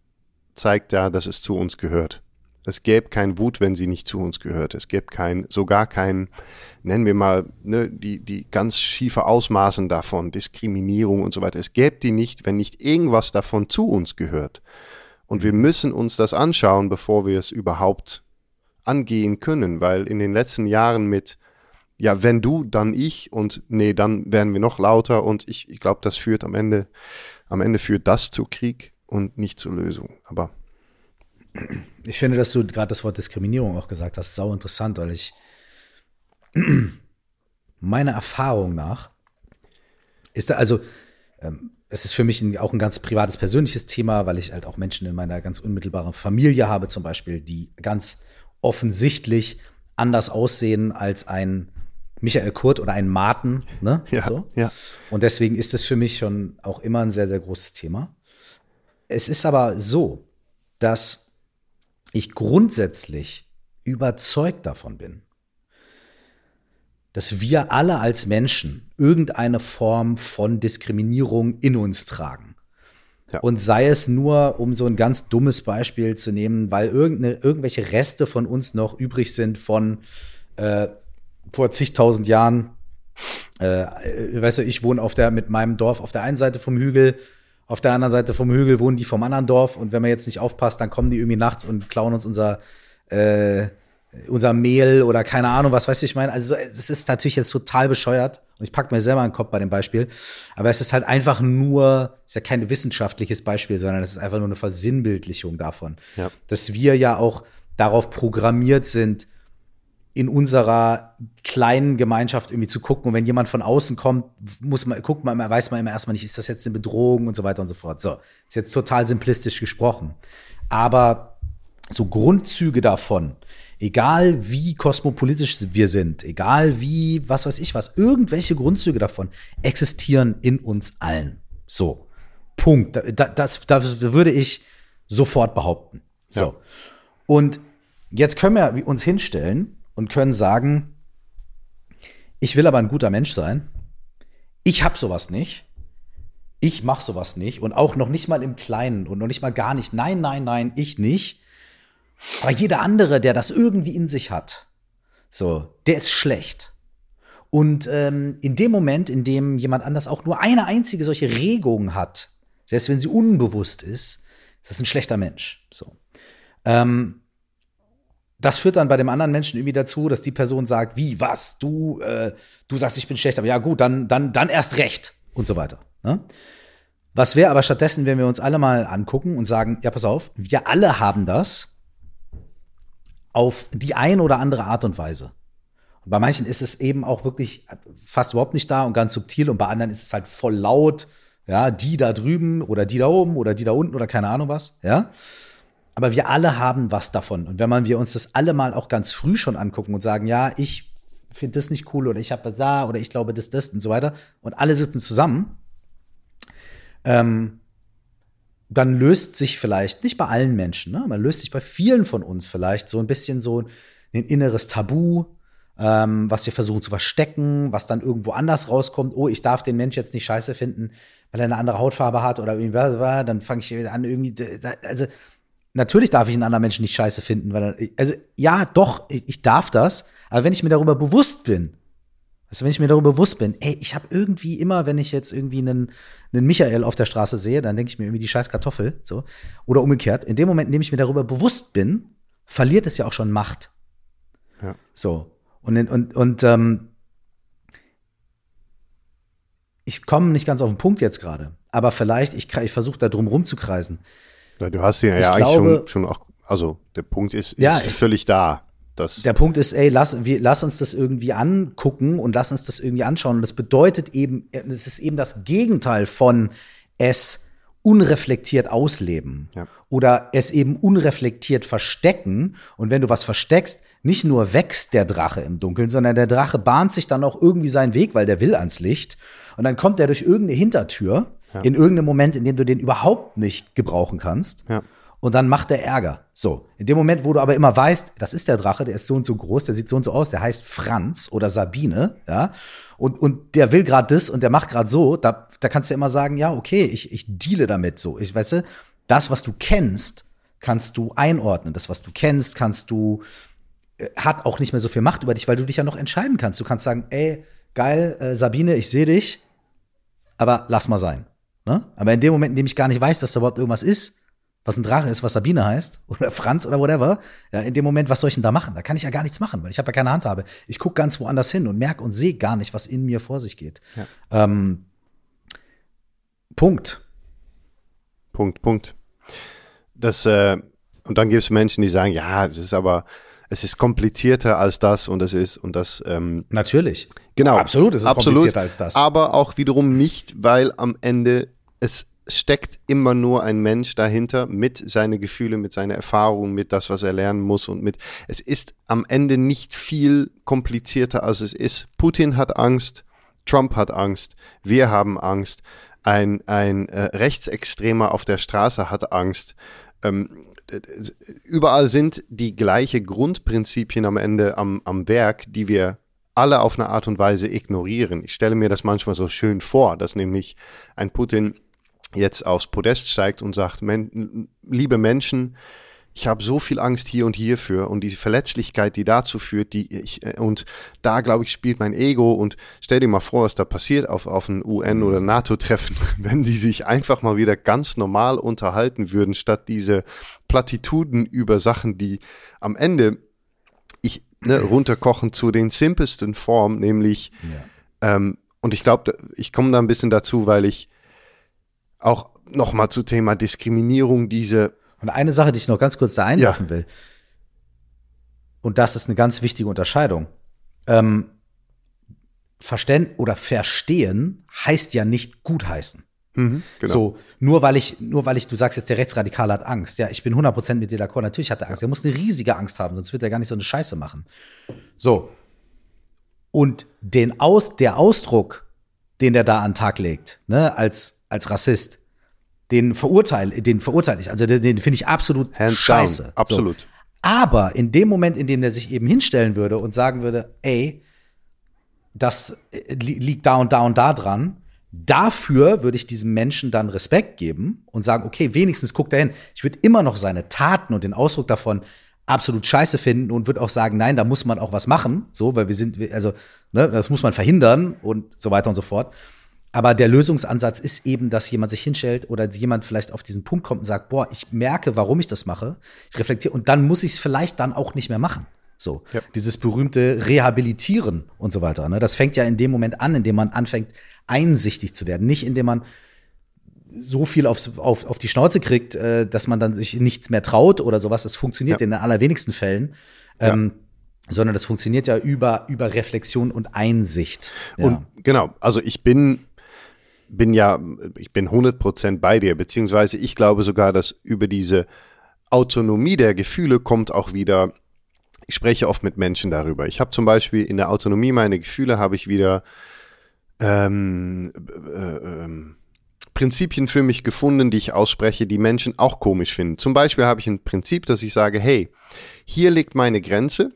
zeigt ja, dass es zu uns gehört. Es gäbe kein Wut, wenn sie nicht zu uns gehört. Es gäbe kein, sogar kein, nennen wir mal, ne, die, die ganz schiefe Ausmaßen davon, Diskriminierung und so weiter. Es gäbe die nicht, wenn nicht irgendwas davon zu uns gehört. Und wir müssen uns das anschauen, bevor wir es überhaupt angehen können, weil in den letzten Jahren mit, ja, wenn du, dann ich und nee, dann werden wir noch lauter und ich, ich glaube, das führt am Ende, am Ende führt das zu Krieg und nicht zur Lösung. Aber
ich finde, dass du gerade das Wort Diskriminierung auch gesagt hast, sau interessant, weil ich meiner Erfahrung nach ist da also ähm, es ist für mich ein, auch ein ganz privates, persönliches Thema, weil ich halt auch Menschen in meiner ganz unmittelbaren Familie habe, zum Beispiel, die ganz offensichtlich anders aussehen als ein Michael Kurt oder ein Martin. Ne?
Ja,
so.
ja.
Und deswegen ist es für mich schon auch immer ein sehr, sehr großes Thema. Es ist aber so, dass ich grundsätzlich überzeugt davon bin, dass wir alle als Menschen irgendeine Form von Diskriminierung in uns tragen. Ja. Und sei es nur, um so ein ganz dummes Beispiel zu nehmen, weil irgendwelche Reste von uns noch übrig sind von äh, vor zigtausend Jahren. Äh, weißt du, ich wohne auf der, mit meinem Dorf auf der einen Seite vom Hügel, auf der anderen Seite vom Hügel wohnen die vom anderen Dorf und wenn man jetzt nicht aufpasst, dann kommen die irgendwie nachts und klauen uns unser, äh, unser Mehl oder keine Ahnung, was weiß ich, ich meine. Also es ist natürlich jetzt total bescheuert und ich packe mir selber einen Kopf bei dem Beispiel, aber es ist halt einfach nur, ist ja kein wissenschaftliches Beispiel, sondern es ist einfach nur eine Versinnbildlichung davon, ja. dass wir ja auch darauf programmiert sind, in unserer kleinen Gemeinschaft irgendwie zu gucken. Und wenn jemand von außen kommt, muss man, guckt man, weiß man immer erstmal nicht, ist das jetzt eine Bedrohung und so weiter und so fort. So, ist jetzt total simplistisch gesprochen. Aber so Grundzüge davon, egal wie kosmopolitisch wir sind, egal wie, was weiß ich was, irgendwelche Grundzüge davon existieren in uns allen. So. Punkt. Das, das, das würde ich sofort behaupten. So. Ja. Und jetzt können wir uns hinstellen und können sagen, ich will aber ein guter Mensch sein. Ich habe sowas nicht. Ich mache sowas nicht und auch noch nicht mal im Kleinen und noch nicht mal gar nicht. Nein, nein, nein, ich nicht. Aber jeder andere, der das irgendwie in sich hat, so, der ist schlecht. Und ähm, in dem Moment, in dem jemand anders auch nur eine einzige solche Regung hat, selbst wenn sie unbewusst ist, ist das ein schlechter Mensch. So. Ähm, das führt dann bei dem anderen Menschen irgendwie dazu, dass die Person sagt, wie, was, du, äh, du sagst, ich bin schlecht, aber ja gut, dann, dann, dann erst recht und so weiter. Ne? Was wäre aber stattdessen, wenn wir uns alle mal angucken und sagen, ja, pass auf, wir alle haben das auf die eine oder andere Art und Weise. Und bei manchen ist es eben auch wirklich fast überhaupt nicht da und ganz subtil und bei anderen ist es halt voll laut, ja, die da drüben oder die da oben oder die da unten oder keine Ahnung was, ja. Aber wir alle haben was davon. Und wenn man wir uns das alle mal auch ganz früh schon angucken und sagen, ja, ich finde das nicht cool oder ich habe da oder ich glaube das, das und so weiter und alle sitzen zusammen, ähm, dann löst sich vielleicht, nicht bei allen Menschen, ne, man löst sich bei vielen von uns vielleicht so ein bisschen so ein inneres Tabu, ähm, was wir versuchen zu verstecken, was dann irgendwo anders rauskommt. Oh, ich darf den Mensch jetzt nicht scheiße finden, weil er eine andere Hautfarbe hat oder irgendwie, dann fange ich an, irgendwie, also natürlich darf ich einen anderen Menschen nicht scheiße finden, weil also ja, doch, ich, ich, darf das, aber wenn ich mir darüber bewusst bin, also wenn ich mir darüber bewusst bin, ey, ich habe irgendwie immer, wenn ich jetzt irgendwie einen, einen Michael auf der Straße sehe, dann denke ich mir irgendwie die scheiß Kartoffel, so oder umgekehrt. In dem Moment, in dem ich mir darüber bewusst bin, verliert es ja auch schon Macht. Ja. So und und und ähm, ich komme nicht ganz auf den Punkt jetzt gerade, aber vielleicht ich, ich versuche da drum rumzukreisen.
Ja, du hast ihn ja eigentlich schon, schon auch, also der Punkt ist, ist ja, völlig da.
Das der Punkt ist, ey, lass, wir, lass uns das irgendwie angucken und lass uns das irgendwie anschauen. Und das bedeutet eben, es ist eben das Gegenteil von es unreflektiert ausleben ja. oder es eben unreflektiert verstecken. Und wenn du was versteckst, nicht nur wächst der Drache im Dunkeln, sondern der Drache bahnt sich dann auch irgendwie seinen Weg, weil der will ans Licht. Und dann kommt er durch irgendeine Hintertür ja. in irgendeinem Moment, in dem du den überhaupt nicht gebrauchen kannst. Ja. Und dann macht er Ärger. So, in dem Moment, wo du aber immer weißt, das ist der Drache, der ist so und so groß, der sieht so und so aus, der heißt Franz oder Sabine, ja, und, und der will gerade das und der macht gerade so, da, da kannst du immer sagen, ja, okay, ich, ich deale damit so. Ich weiß, du, das, was du kennst, kannst du einordnen. Das, was du kennst, kannst du, äh, hat auch nicht mehr so viel Macht über dich, weil du dich ja noch entscheiden kannst. Du kannst sagen, ey, geil, äh, Sabine, ich sehe dich, aber lass mal sein. Ne? Aber in dem Moment, in dem ich gar nicht weiß, dass da überhaupt irgendwas ist, was ein Drache ist, was Sabine heißt, oder Franz oder whatever, ja, in dem Moment, was soll ich denn da machen? Da kann ich ja gar nichts machen, weil ich habe ja keine Handhabe. Ich gucke ganz woanders hin und merke und sehe gar nicht, was in mir vor sich geht. Ja. Ähm, Punkt.
Punkt, Punkt. Das, äh, und dann gibt es Menschen, die sagen, ja, das ist aber, es ist komplizierter als das und das ist und das. Ähm,
Natürlich.
Genau.
Absolut,
es ist absolut, komplizierter als das. Aber auch wiederum nicht, weil am Ende es steckt immer nur ein Mensch dahinter mit seinen Gefühlen, mit seiner Erfahrung, mit das, was er lernen muss und mit. Es ist am Ende nicht viel komplizierter, als es ist. Putin hat Angst, Trump hat Angst, wir haben Angst, ein, ein äh, Rechtsextremer auf der Straße hat Angst. Ähm, überall sind die gleichen Grundprinzipien am Ende am, am Werk, die wir alle auf eine Art und Weise ignorieren. Ich stelle mir das manchmal so schön vor, dass nämlich ein Putin jetzt aufs Podest steigt und sagt, liebe Menschen, ich habe so viel Angst hier und hierfür und diese Verletzlichkeit, die dazu führt, die ich, äh, und da glaube ich, spielt mein Ego und stell dir mal vor, was da passiert auf, auf ein UN- oder NATO-Treffen, wenn die sich einfach mal wieder ganz normal unterhalten würden, statt diese Plattituden über Sachen, die am Ende ich ne, runterkochen zu den simpelsten Formen, nämlich, ja. ähm, und ich glaube, ich komme da ein bisschen dazu, weil ich auch nochmal zu Thema Diskriminierung diese
und eine Sache, die ich noch ganz kurz da einwerfen ja. will, und das ist eine ganz wichtige Unterscheidung. Ähm, Verständ oder verstehen heißt ja nicht gutheißen. Mhm, genau. So, nur weil ich, nur weil ich, du sagst jetzt, der Rechtsradikale hat Angst. Ja, ich bin 100% mit dir d'accord. Natürlich hat er Angst. Er muss eine riesige Angst haben, sonst wird er gar nicht so eine Scheiße machen. So. Und den Aus, der Ausdruck, den der da an den Tag legt, ne, als, als Rassist, den verurteile, den verurteile ich. Also den, den finde ich absolut Hands scheiße. Down.
Absolut.
So. Aber in dem Moment, in dem er sich eben hinstellen würde und sagen würde, ey, das äh, liegt da und da und da dran, dafür würde ich diesem Menschen dann Respekt geben und sagen, okay, wenigstens guckt er hin. Ich würde immer noch seine Taten und den Ausdruck davon absolut scheiße finden und würde auch sagen, nein, da muss man auch was machen, so, weil wir sind, also, ne, das muss man verhindern und so weiter und so fort. Aber der Lösungsansatz ist eben, dass jemand sich hinstellt oder jemand vielleicht auf diesen Punkt kommt und sagt, boah, ich merke, warum ich das mache. Ich reflektiere und dann muss ich es vielleicht dann auch nicht mehr machen. So, ja. dieses berühmte Rehabilitieren und so weiter. Ne? Das fängt ja in dem Moment an, in dem man anfängt, einsichtig zu werden. Nicht indem man so viel aufs, auf, auf die Schnauze kriegt, äh, dass man dann sich nichts mehr traut oder sowas. Das funktioniert ja. in den allerwenigsten Fällen. Ähm, sondern das funktioniert ja über, über Reflexion und Einsicht.
Ja. Und genau, also ich bin bin ja, ich bin 100% bei dir, beziehungsweise ich glaube sogar, dass über diese Autonomie der Gefühle kommt auch wieder, ich spreche oft mit Menschen darüber. Ich habe zum Beispiel in der Autonomie meiner Gefühle habe ich wieder ähm, äh, äh, Prinzipien für mich gefunden, die ich ausspreche, die Menschen auch komisch finden. Zum Beispiel habe ich ein Prinzip, dass ich sage, hey, hier liegt meine Grenze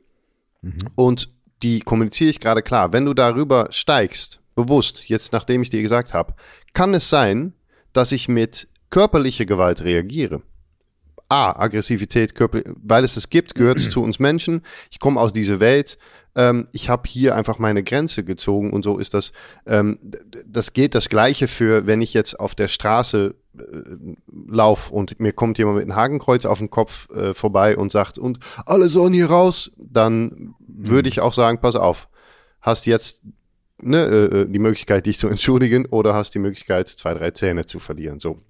mhm. und die kommuniziere ich gerade klar. Wenn du darüber steigst, bewusst, jetzt nachdem ich dir gesagt habe, kann es sein, dass ich mit körperlicher Gewalt reagiere. A, Aggressivität, Körper, weil es es gibt, gehört es zu uns Menschen. Ich komme aus dieser Welt. Ähm, ich habe hier einfach meine Grenze gezogen und so ist das. Ähm, das geht das Gleiche für, wenn ich jetzt auf der Straße äh, lauf und mir kommt jemand mit einem Hakenkreuz auf den Kopf äh, vorbei und sagt, und alle sollen hier raus, dann würde ich auch sagen, pass auf, hast jetzt ne, äh, äh, die Möglichkeit, dich zu entschuldigen oder hast die Möglichkeit, zwei, drei Zähne zu verlieren. So.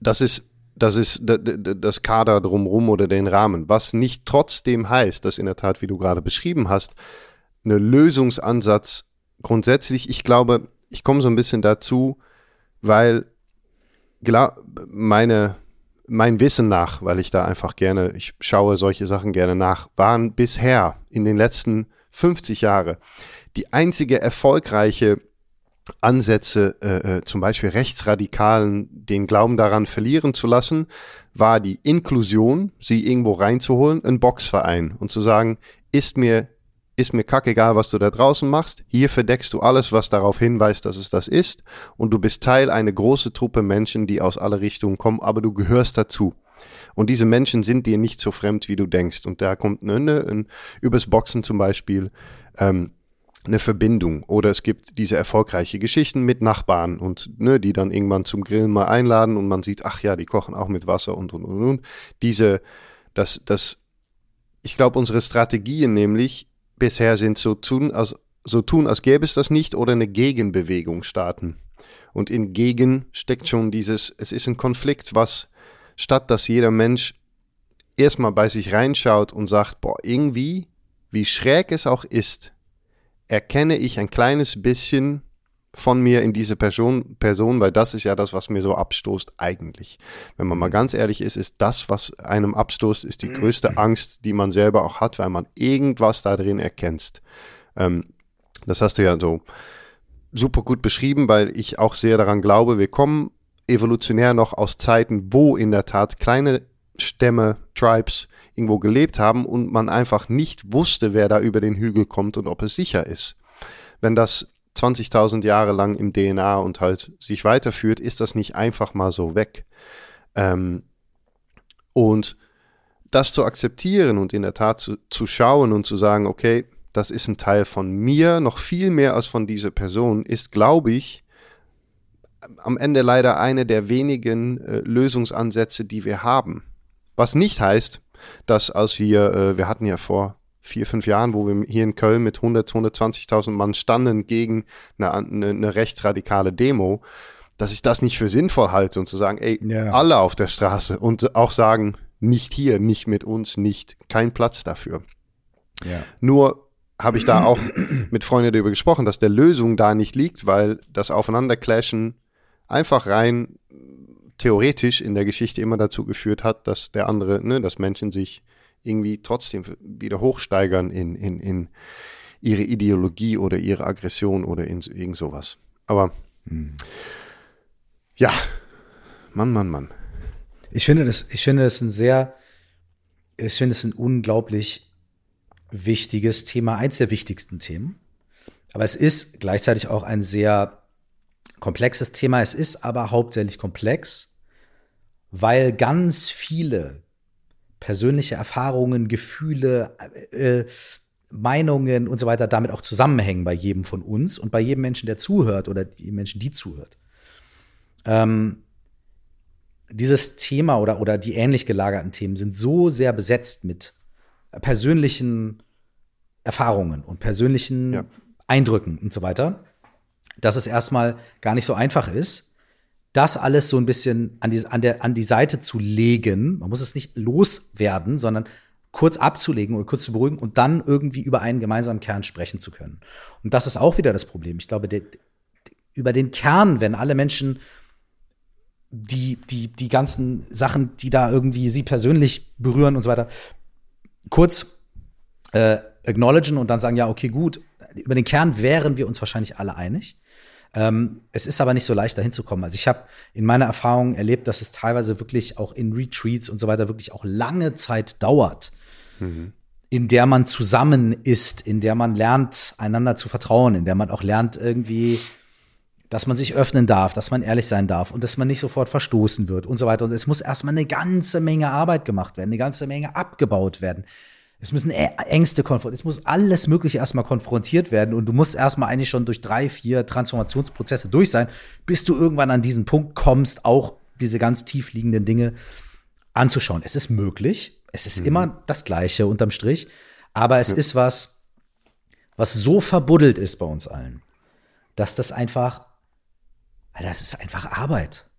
Das ist das ist das Kader drumrum oder den Rahmen, was nicht trotzdem heißt, dass in der Tat, wie du gerade beschrieben hast, eine Lösungsansatz grundsätzlich, ich glaube, ich komme so ein bisschen dazu, weil meine, mein Wissen nach, weil ich da einfach gerne, ich schaue solche Sachen gerne nach, waren bisher in den letzten 50 Jahren die einzige erfolgreiche Ansätze, äh, äh, zum Beispiel Rechtsradikalen, den Glauben daran verlieren zu lassen, war die Inklusion, sie irgendwo reinzuholen, ein Boxverein und zu sagen, ist mir, ist mir kackegal, was du da draußen machst, hier verdeckst du alles, was darauf hinweist, dass es das ist und du bist Teil einer großen Truppe Menschen, die aus alle Richtungen kommen, aber du gehörst dazu. Und diese Menschen sind dir nicht so fremd, wie du denkst. Und da kommt ne, ne, ein, übers Boxen zum Beispiel ähm, eine Verbindung oder es gibt diese erfolgreiche Geschichten mit Nachbarn und ne, die dann irgendwann zum Grillen mal einladen und man sieht, ach ja, die kochen auch mit Wasser und und und und. Diese, das, das, ich glaube, unsere Strategien nämlich bisher sind so tun, als, so tun, als gäbe es das nicht oder eine Gegenbewegung starten. Und in Gegen steckt schon dieses, es ist ein Konflikt, was statt dass jeder Mensch erstmal bei sich reinschaut und sagt, boah, irgendwie, wie schräg es auch ist, erkenne ich ein kleines bisschen von mir in diese Person, Person, weil das ist ja das, was mir so abstoßt eigentlich. Wenn man mal ganz ehrlich ist, ist das, was einem abstoßt, ist die größte Angst, die man selber auch hat, weil man irgendwas da drin erkennt. Ähm, das hast du ja so super gut beschrieben, weil ich auch sehr daran glaube, wir kommen evolutionär noch aus Zeiten, wo in der Tat kleine Stämme, Tribes irgendwo gelebt haben und man einfach nicht wusste, wer da über den Hügel kommt und ob es sicher ist. Wenn das 20.000 Jahre lang im DNA und halt sich weiterführt, ist das nicht einfach mal so weg. Ähm, und das zu akzeptieren und in der Tat zu, zu schauen und zu sagen, okay, das ist ein Teil von mir, noch viel mehr als von dieser Person, ist, glaube ich, am Ende leider eine der wenigen äh, Lösungsansätze, die wir haben. Was nicht heißt, dass als wir, äh, wir hatten ja vor vier, fünf Jahren, wo wir hier in Köln mit 100, 120.000 Mann standen gegen eine, eine, eine, rechtsradikale Demo, dass ich das nicht für sinnvoll halte und zu sagen, ey, ja. alle auf der Straße und auch sagen, nicht hier, nicht mit uns, nicht, kein Platz dafür. Ja. Nur habe ich da auch mit Freunden darüber gesprochen, dass der Lösung da nicht liegt, weil das Aufeinanderclashen einfach rein theoretisch in der Geschichte immer dazu geführt hat, dass der andere, ne, dass Menschen sich irgendwie trotzdem wieder hochsteigern in, in, in ihre Ideologie oder ihre Aggression oder in irgend sowas. Aber hm. ja, Mann, Mann, Mann.
Ich finde das, ich finde das ein sehr, ich finde es ein unglaublich wichtiges Thema, eins der wichtigsten Themen. Aber es ist gleichzeitig auch ein sehr komplexes Thema. Es ist aber hauptsächlich komplex, weil ganz viele persönliche Erfahrungen, Gefühle, äh, Meinungen und so weiter damit auch zusammenhängen bei jedem von uns und bei jedem Menschen, der zuhört oder die Menschen, die zuhört. Ähm, dieses Thema oder, oder die ähnlich gelagerten Themen sind so sehr besetzt mit persönlichen Erfahrungen und persönlichen ja. Eindrücken und so weiter, dass es erstmal gar nicht so einfach ist, das alles so ein bisschen an die, an, der, an die Seite zu legen. Man muss es nicht loswerden, sondern kurz abzulegen oder kurz zu beruhigen und dann irgendwie über einen gemeinsamen Kern sprechen zu können. Und das ist auch wieder das Problem. Ich glaube, der, über den Kern, wenn alle Menschen die, die, die ganzen Sachen, die da irgendwie sie persönlich berühren und so weiter, kurz äh, acknowledgen und dann sagen, ja, okay, gut, über den Kern wären wir uns wahrscheinlich alle einig. Ähm, es ist aber nicht so leicht, dahin zu kommen. Also ich habe in meiner Erfahrung erlebt, dass es teilweise wirklich auch in Retreats und so weiter wirklich auch lange Zeit dauert, mhm. in der man zusammen ist, in der man lernt, einander zu vertrauen, in der man auch lernt, irgendwie, dass man sich öffnen darf, dass man ehrlich sein darf und dass man nicht sofort verstoßen wird und so weiter. Und es muss erstmal eine ganze Menge Arbeit gemacht werden, eine ganze Menge abgebaut werden. Es müssen Ängste konfrontiert, es muss alles Mögliche erstmal konfrontiert werden und du musst erstmal eigentlich schon durch drei, vier Transformationsprozesse durch sein, bis du irgendwann an diesen Punkt kommst, auch diese ganz tief liegenden Dinge anzuschauen. Es ist möglich, es ist mhm. immer das Gleiche unterm Strich, aber es ja. ist was, was so verbuddelt ist bei uns allen, dass das einfach, das ist einfach Arbeit.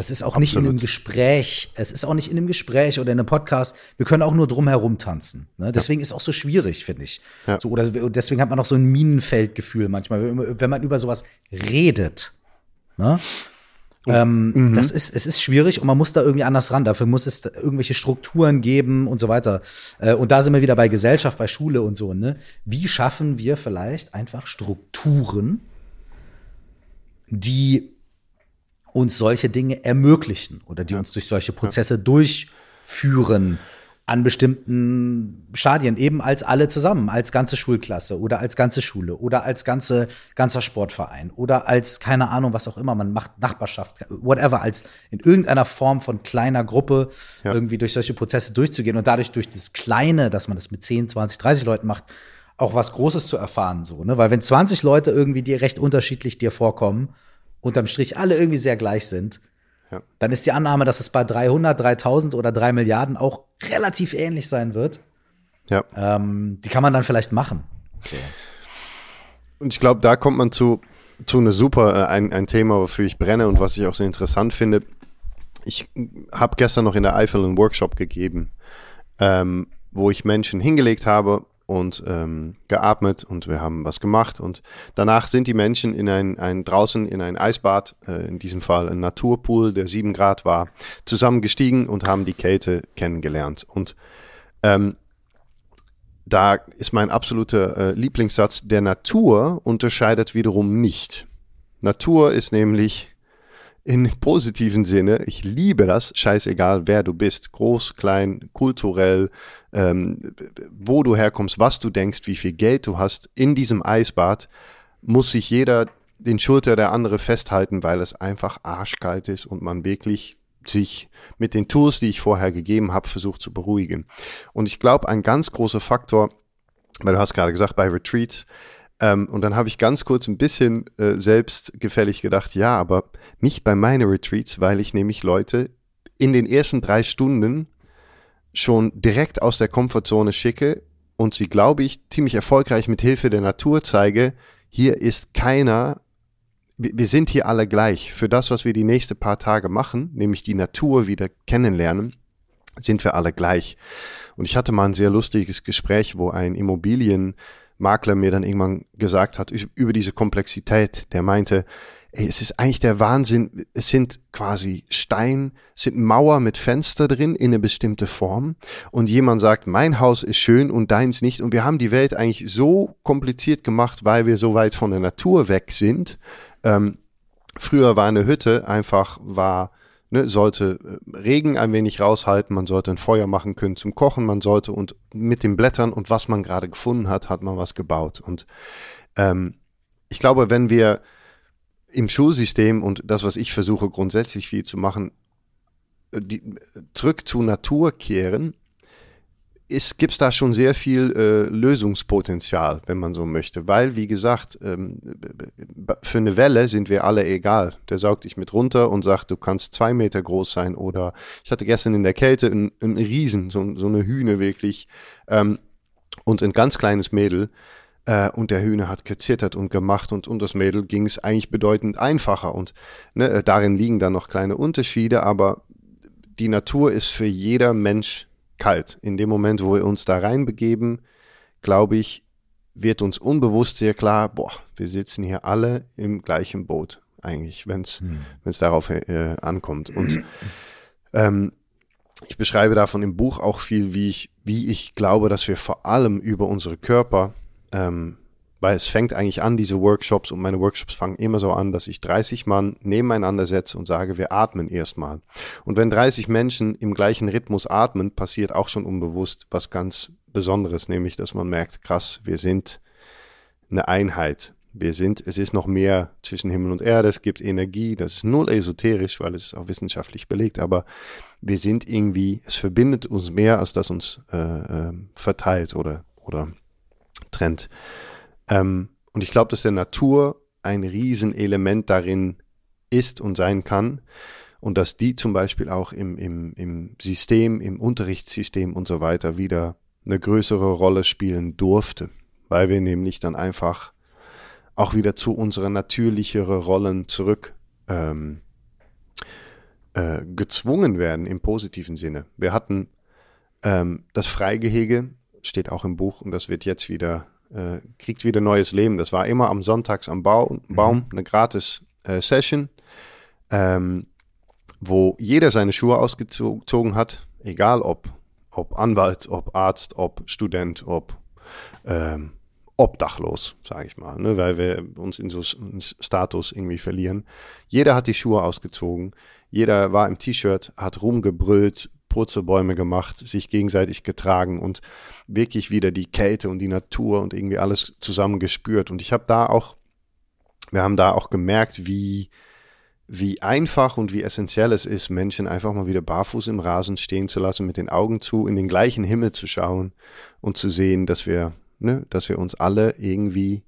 Das ist auch Absolut. nicht in einem Gespräch, es ist auch nicht in einem Gespräch oder in einem Podcast. Wir können auch nur drumherum tanzen. Ne? Deswegen ja. ist auch so schwierig, finde ich. Ja. So, oder deswegen hat man auch so ein Minenfeldgefühl manchmal, wenn man über sowas redet. Ne? Oh. Ähm, mhm. Das ist, es ist schwierig und man muss da irgendwie anders ran. Dafür muss es irgendwelche Strukturen geben und so weiter. Äh, und da sind wir wieder bei Gesellschaft, bei Schule und so. Ne? Wie schaffen wir vielleicht einfach Strukturen, die uns solche Dinge ermöglichen oder die ja. uns durch solche Prozesse ja. durchführen an bestimmten Stadien, eben als alle zusammen, als ganze Schulklasse oder als ganze Schule oder als ganze, ganzer Sportverein oder als, keine Ahnung, was auch immer man macht, Nachbarschaft, whatever, als in irgendeiner Form von kleiner Gruppe ja. irgendwie durch solche Prozesse durchzugehen und dadurch durch das Kleine, dass man das mit 10, 20, 30 Leuten macht, auch was Großes zu erfahren, so, ne? Weil wenn 20 Leute irgendwie dir recht unterschiedlich dir vorkommen, unterm Strich alle irgendwie sehr gleich sind, ja. dann ist die Annahme, dass es bei 300, 3000 oder 3 Milliarden auch relativ ähnlich sein wird. Ja. Ähm, die kann man dann vielleicht machen. So.
Und ich glaube, da kommt man zu, zu einer super, äh, ein, ein Thema, wofür ich brenne und was ich auch sehr interessant finde. Ich habe gestern noch in der Eifel einen Workshop gegeben, ähm, wo ich Menschen hingelegt habe und ähm, geatmet und wir haben was gemacht und danach sind die Menschen in ein, ein draußen in ein Eisbad, äh, in diesem Fall ein Naturpool, der sieben Grad war, zusammengestiegen und haben die Kälte kennengelernt und ähm, da ist mein absoluter äh, Lieblingssatz, der Natur unterscheidet wiederum nicht. Natur ist nämlich in positiven Sinne, ich liebe das, scheißegal wer du bist, groß, klein, kulturell, ähm, wo du herkommst, was du denkst, wie viel Geld du hast, in diesem Eisbad muss sich jeder den Schulter der andere festhalten, weil es einfach arschkalt ist und man wirklich sich mit den Tools, die ich vorher gegeben habe, versucht zu beruhigen. Und ich glaube, ein ganz großer Faktor, weil du hast gerade gesagt, bei Retreats, ähm, und dann habe ich ganz kurz ein bisschen äh, selbstgefällig gedacht, ja, aber nicht bei meinen Retreats, weil ich nämlich Leute in den ersten drei Stunden schon direkt aus der Komfortzone schicke und sie, glaube ich, ziemlich erfolgreich mit Hilfe der Natur zeige, hier ist keiner, wir sind hier alle gleich. Für das, was wir die nächsten paar Tage machen, nämlich die Natur wieder kennenlernen, sind wir alle gleich. Und ich hatte mal ein sehr lustiges Gespräch, wo ein Immobilienmakler mir dann irgendwann gesagt hat über diese Komplexität. Der meinte, ey, es ist eigentlich der Wahnsinn. Es sind quasi Stein, sind Mauer mit Fenster drin in eine bestimmte Form. Und jemand sagt, mein Haus ist schön und deins nicht. Und wir haben die Welt eigentlich so kompliziert gemacht, weil wir so weit von der Natur weg sind. Ähm, früher war eine Hütte einfach, war, ne, sollte äh, Regen ein wenig raushalten, man sollte ein Feuer machen können zum Kochen, man sollte und mit den Blättern und was man gerade gefunden hat, hat man was gebaut. Und ähm, ich glaube, wenn wir im Schulsystem und das, was ich versuche grundsätzlich viel zu machen, äh, die, zurück zur Natur kehren, gibt es da schon sehr viel äh, Lösungspotenzial, wenn man so möchte. Weil, wie gesagt, ähm, für eine Welle sind wir alle egal. Der saugt dich mit runter und sagt, du kannst zwei Meter groß sein. Oder ich hatte gestern in der Kälte einen, einen Riesen, so, so, eine Hühne wirklich, ähm, und ein ganz kleines Mädel. Äh, und der Hühner hat gezittert und gemacht und um das Mädel ging es eigentlich bedeutend einfacher. Und ne, äh, darin liegen dann noch kleine Unterschiede, aber die Natur ist für jeder Mensch kalt. In dem Moment, wo wir uns da reinbegeben, glaube ich, wird uns unbewusst sehr klar, boah, wir sitzen hier alle im gleichen Boot, eigentlich, wenn es hm. darauf äh, ankommt. Und ähm, ich beschreibe davon im Buch auch viel, wie ich, wie ich glaube, dass wir vor allem über unsere Körper ähm, weil es fängt eigentlich an, diese Workshops, und meine Workshops fangen immer so an, dass ich 30 Mann nebeneinander setze und sage, wir atmen erstmal. Und wenn 30 Menschen im gleichen Rhythmus atmen, passiert auch schon unbewusst was ganz Besonderes, nämlich, dass man merkt, krass, wir sind eine Einheit. Wir sind, es ist noch mehr zwischen Himmel und Erde, es gibt Energie, das ist null esoterisch, weil es auch wissenschaftlich belegt, aber wir sind irgendwie, es verbindet uns mehr, als das uns äh, äh, verteilt oder, oder trennt. Ähm, und ich glaube, dass der Natur ein Riesenelement darin ist und sein kann. Und dass die zum Beispiel auch im, im, im System, im Unterrichtssystem und so weiter wieder eine größere Rolle spielen durfte. Weil wir nämlich dann einfach auch wieder zu unseren natürlicheren Rollen zurück ähm, äh, gezwungen werden im positiven Sinne. Wir hatten ähm, das Freigehege, steht auch im Buch und das wird jetzt wieder, äh, kriegt wieder neues Leben. Das war immer am Sonntags am Bau, Baum, mhm. eine gratis äh, Session, ähm, wo jeder seine Schuhe ausgezogen hat, egal ob, ob Anwalt, ob Arzt, ob Student, ob ähm, obdachlos, sage ich mal, ne, weil wir uns in so einen Status irgendwie verlieren. Jeder hat die Schuhe ausgezogen, jeder war im T-Shirt, hat rumgebrüllt, Purzelbäume gemacht, sich gegenseitig getragen und wirklich wieder die Kälte und die Natur und irgendwie alles zusammen gespürt. Und ich habe da auch, wir haben da auch gemerkt, wie, wie einfach und wie essentiell es ist, Menschen einfach mal wieder barfuß im Rasen stehen zu lassen, mit den Augen zu, in den gleichen Himmel zu schauen und zu sehen, dass wir, ne, dass wir uns alle irgendwie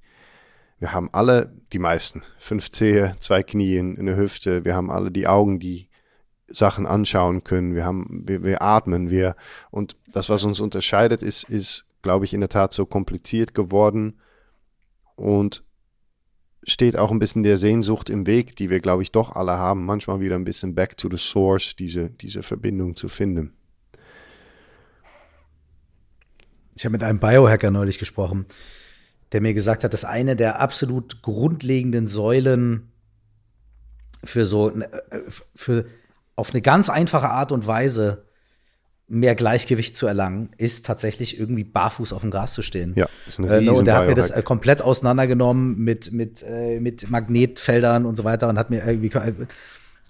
wir haben alle, die meisten, fünf Zehe, zwei Knie, eine Hüfte, wir haben alle die Augen, die Sachen anschauen können, wir haben, wir, wir atmen, wir, und das, was uns unterscheidet, ist, ist, glaube ich, in der Tat so kompliziert geworden und steht auch ein bisschen der Sehnsucht im Weg, die wir, glaube ich, doch alle haben, manchmal wieder ein bisschen back to the source, diese, diese Verbindung zu finden.
Ich habe mit einem Biohacker neulich gesprochen, der mir gesagt hat, dass eine der absolut grundlegenden Säulen für so, äh, für auf eine ganz einfache Art und Weise mehr Gleichgewicht zu erlangen, ist tatsächlich irgendwie barfuß auf dem Gras zu stehen.
Ja,
ist ein äh, ne, Und der hat mir das äh, komplett auseinandergenommen mit, mit, äh, mit Magnetfeldern und so weiter und hat mir irgendwie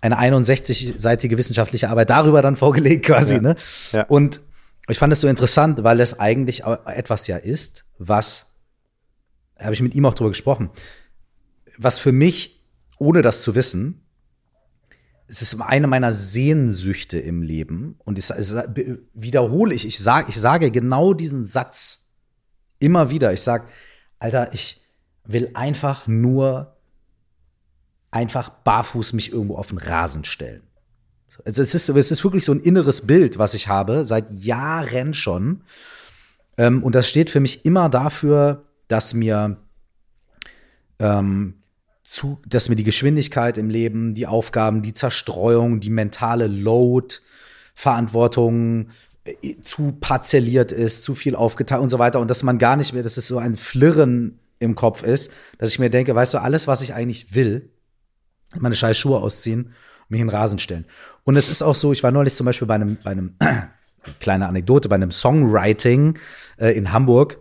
eine 61-seitige wissenschaftliche Arbeit darüber dann vorgelegt quasi. Ja. Ne? Ja. Und ich fand es so interessant, weil es eigentlich etwas ja ist, was, habe ich mit ihm auch drüber gesprochen, was für mich, ohne das zu wissen, es ist eine meiner Sehnsüchte im Leben und ich, wiederhole ich, ich sage, ich sage genau diesen Satz immer wieder. Ich sage, Alter, ich will einfach nur einfach barfuß mich irgendwo auf den Rasen stellen. Also es ist, es ist wirklich so ein inneres Bild, was ich habe, seit Jahren schon. Ähm, und das steht für mich immer dafür, dass mir, ähm, zu, dass mir die Geschwindigkeit im Leben, die Aufgaben, die Zerstreuung, die mentale Load, Verantwortung äh, zu parzelliert ist, zu viel aufgeteilt und so weiter. Und dass man gar nicht mehr, dass es so ein Flirren im Kopf ist, dass ich mir denke, weißt du, alles, was ich eigentlich will, meine scheiß Schuhe ausziehen mich in den Rasen stellen. Und es ist auch so, ich war neulich zum Beispiel bei einem, bei einem kleine Anekdote, bei einem Songwriting äh, in Hamburg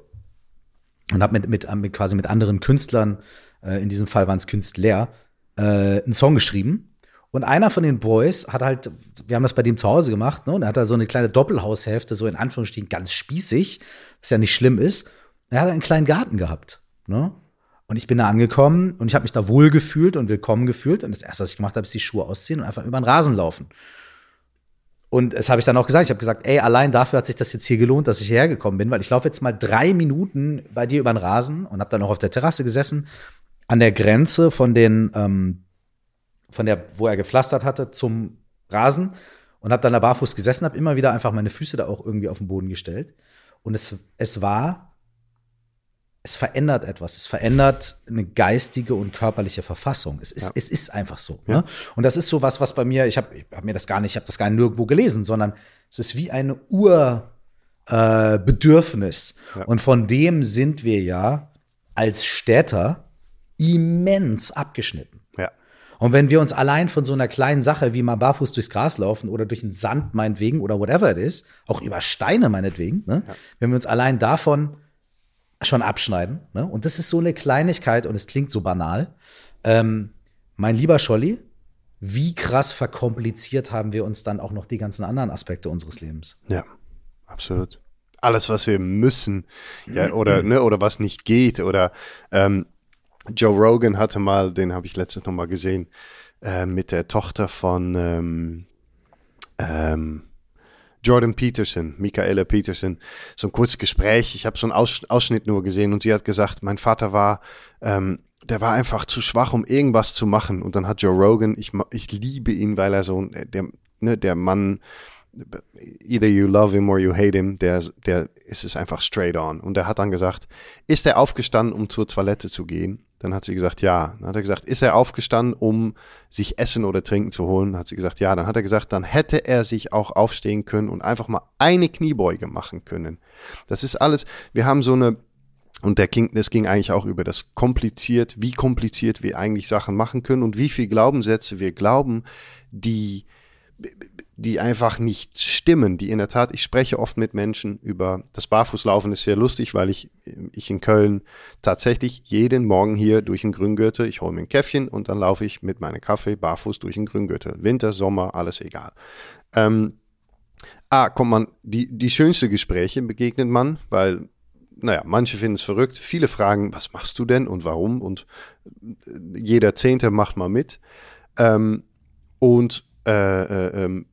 und habe mit, mit, mit quasi mit anderen Künstlern, äh, in diesem Fall waren es Künstler, äh, einen Song geschrieben. Und einer von den Boys hat halt, wir haben das bei dem zu Hause gemacht, ne? Und er hat da so eine kleine Doppelhaushälfte, so in Anführungsstrichen ganz spießig, was ja nicht schlimm ist. Er hat einen kleinen Garten gehabt, ne? Und ich bin da angekommen und ich habe mich da wohl gefühlt und willkommen gefühlt. Und das erste, was ich gemacht habe, ist die Schuhe ausziehen und einfach über den Rasen laufen. Und das habe ich dann auch gesagt. Ich habe gesagt, ey, allein dafür hat sich das jetzt hier gelohnt, dass ich hierher gekommen bin, weil ich laufe jetzt mal drei Minuten bei dir über den Rasen und habe dann auch auf der Terrasse gesessen, an der Grenze von den, ähm, von der, wo er gepflastert hatte, zum Rasen und habe dann da barfuß gesessen, habe immer wieder einfach meine Füße da auch irgendwie auf den Boden gestellt. Und es, es war es verändert etwas. Es verändert eine geistige und körperliche Verfassung. Es ist, ja. es ist einfach so. Ja. Ne? Und das ist so was, was bei mir, ich habe ich hab mir das gar nicht, ich habe das gar nicht nirgendwo gelesen, sondern es ist wie eine Urbedürfnis. Äh, ja. Und von dem sind wir ja als Städter immens abgeschnitten. Ja. Und wenn wir uns allein von so einer kleinen Sache wie mal barfuß durchs Gras laufen oder durch den Sand meinetwegen oder whatever it is, auch über Steine meinetwegen, ne? wenn wir uns allein davon schon abschneiden. Ne? Und das ist so eine Kleinigkeit und es klingt so banal. Ähm, mein lieber Scholli, wie krass verkompliziert haben wir uns dann auch noch die ganzen anderen Aspekte unseres Lebens?
Ja, absolut. Alles, was wir müssen, ja, oder, ne, oder was nicht geht, oder ähm, Joe Rogan hatte mal, den habe ich letztes noch mal gesehen, äh, mit der Tochter von ähm, ähm, Jordan Peterson, Michaela Peterson, so ein kurzes Gespräch. Ich habe so einen Ausschnitt nur gesehen und sie hat gesagt, mein Vater war, ähm, der war einfach zu schwach, um irgendwas zu machen. Und dann hat Joe Rogan, ich, ich liebe ihn, weil er so, der, ne, der Mann, either you love him or you hate him, der, der ist es einfach straight on. Und er hat dann gesagt, ist er aufgestanden, um zur Toilette zu gehen? Dann hat sie gesagt, ja. Dann hat er gesagt, ist er aufgestanden, um sich Essen oder Trinken zu holen? Dann hat sie gesagt, ja. Dann hat er gesagt, dann hätte er sich auch aufstehen können und einfach mal eine Kniebeuge machen können. Das ist alles, wir haben so eine, und der ging, das ging eigentlich auch über das kompliziert, wie kompliziert wir eigentlich Sachen machen können und wie viel Glaubenssätze wir glauben, die die einfach nicht stimmen, die in der Tat, ich spreche oft mit Menschen über das Barfußlaufen ist sehr lustig, weil ich, ich in Köln tatsächlich jeden Morgen hier durch den Grüngürtel, ich hole mir ein Käffchen und dann laufe ich mit meinem Kaffee barfuß durch den Grüngürtel. Winter, Sommer, alles egal. Ähm, ah, kommt man, die, die schönste Gespräche begegnet man, weil naja, manche finden es verrückt. Viele fragen, was machst du denn und warum? Und jeder Zehnte macht mal mit. Ähm, und äh, äh, ähm,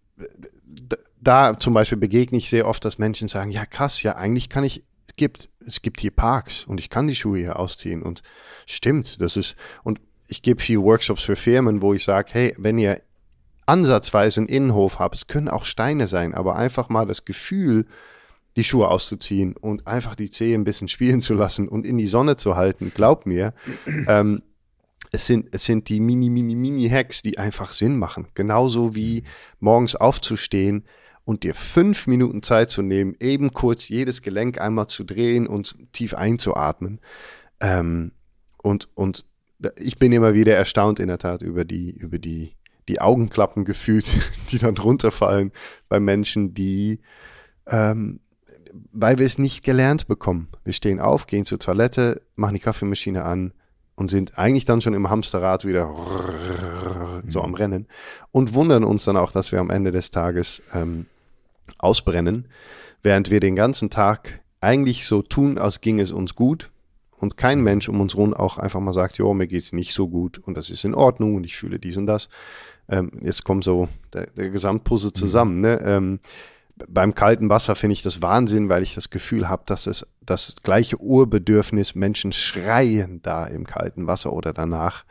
da zum Beispiel begegne ich sehr oft, dass Menschen sagen, ja krass, ja eigentlich kann ich, es gibt, es gibt hier Parks und ich kann die Schuhe hier ausziehen und stimmt, das ist, und ich gebe viel Workshops für Firmen, wo ich sage, hey, wenn ihr ansatzweise einen Innenhof habt, es können auch Steine sein, aber einfach mal das Gefühl, die Schuhe auszuziehen und einfach die Zehe ein bisschen spielen zu lassen und in die Sonne zu halten, glaub mir, ähm, es sind, es sind die mini, mini, mini Hacks, die einfach Sinn machen. Genauso wie morgens aufzustehen und dir fünf Minuten Zeit zu nehmen, eben kurz jedes Gelenk einmal zu drehen und tief einzuatmen. Ähm, und, und ich bin immer wieder erstaunt in der Tat über die, über die, die Augenklappen gefühlt, die dann runterfallen bei Menschen, die, ähm, weil wir es nicht gelernt bekommen. Wir stehen auf, gehen zur Toilette, machen die Kaffeemaschine an, und sind eigentlich dann schon im Hamsterrad wieder so am Rennen und wundern uns dann auch, dass wir am Ende des Tages ähm, ausbrennen, während wir den ganzen Tag eigentlich so tun, als ging es uns gut und kein Mensch um uns rum auch einfach mal sagt, jo, mir geht's nicht so gut und das ist in Ordnung und ich fühle dies und das. Ähm, jetzt kommt so der, der Gesamtpuzzle zusammen. Mhm. Ne? Ähm, beim kalten Wasser finde ich das Wahnsinn, weil ich das Gefühl habe, dass es das gleiche Urbedürfnis Menschen schreien da im kalten Wasser oder danach,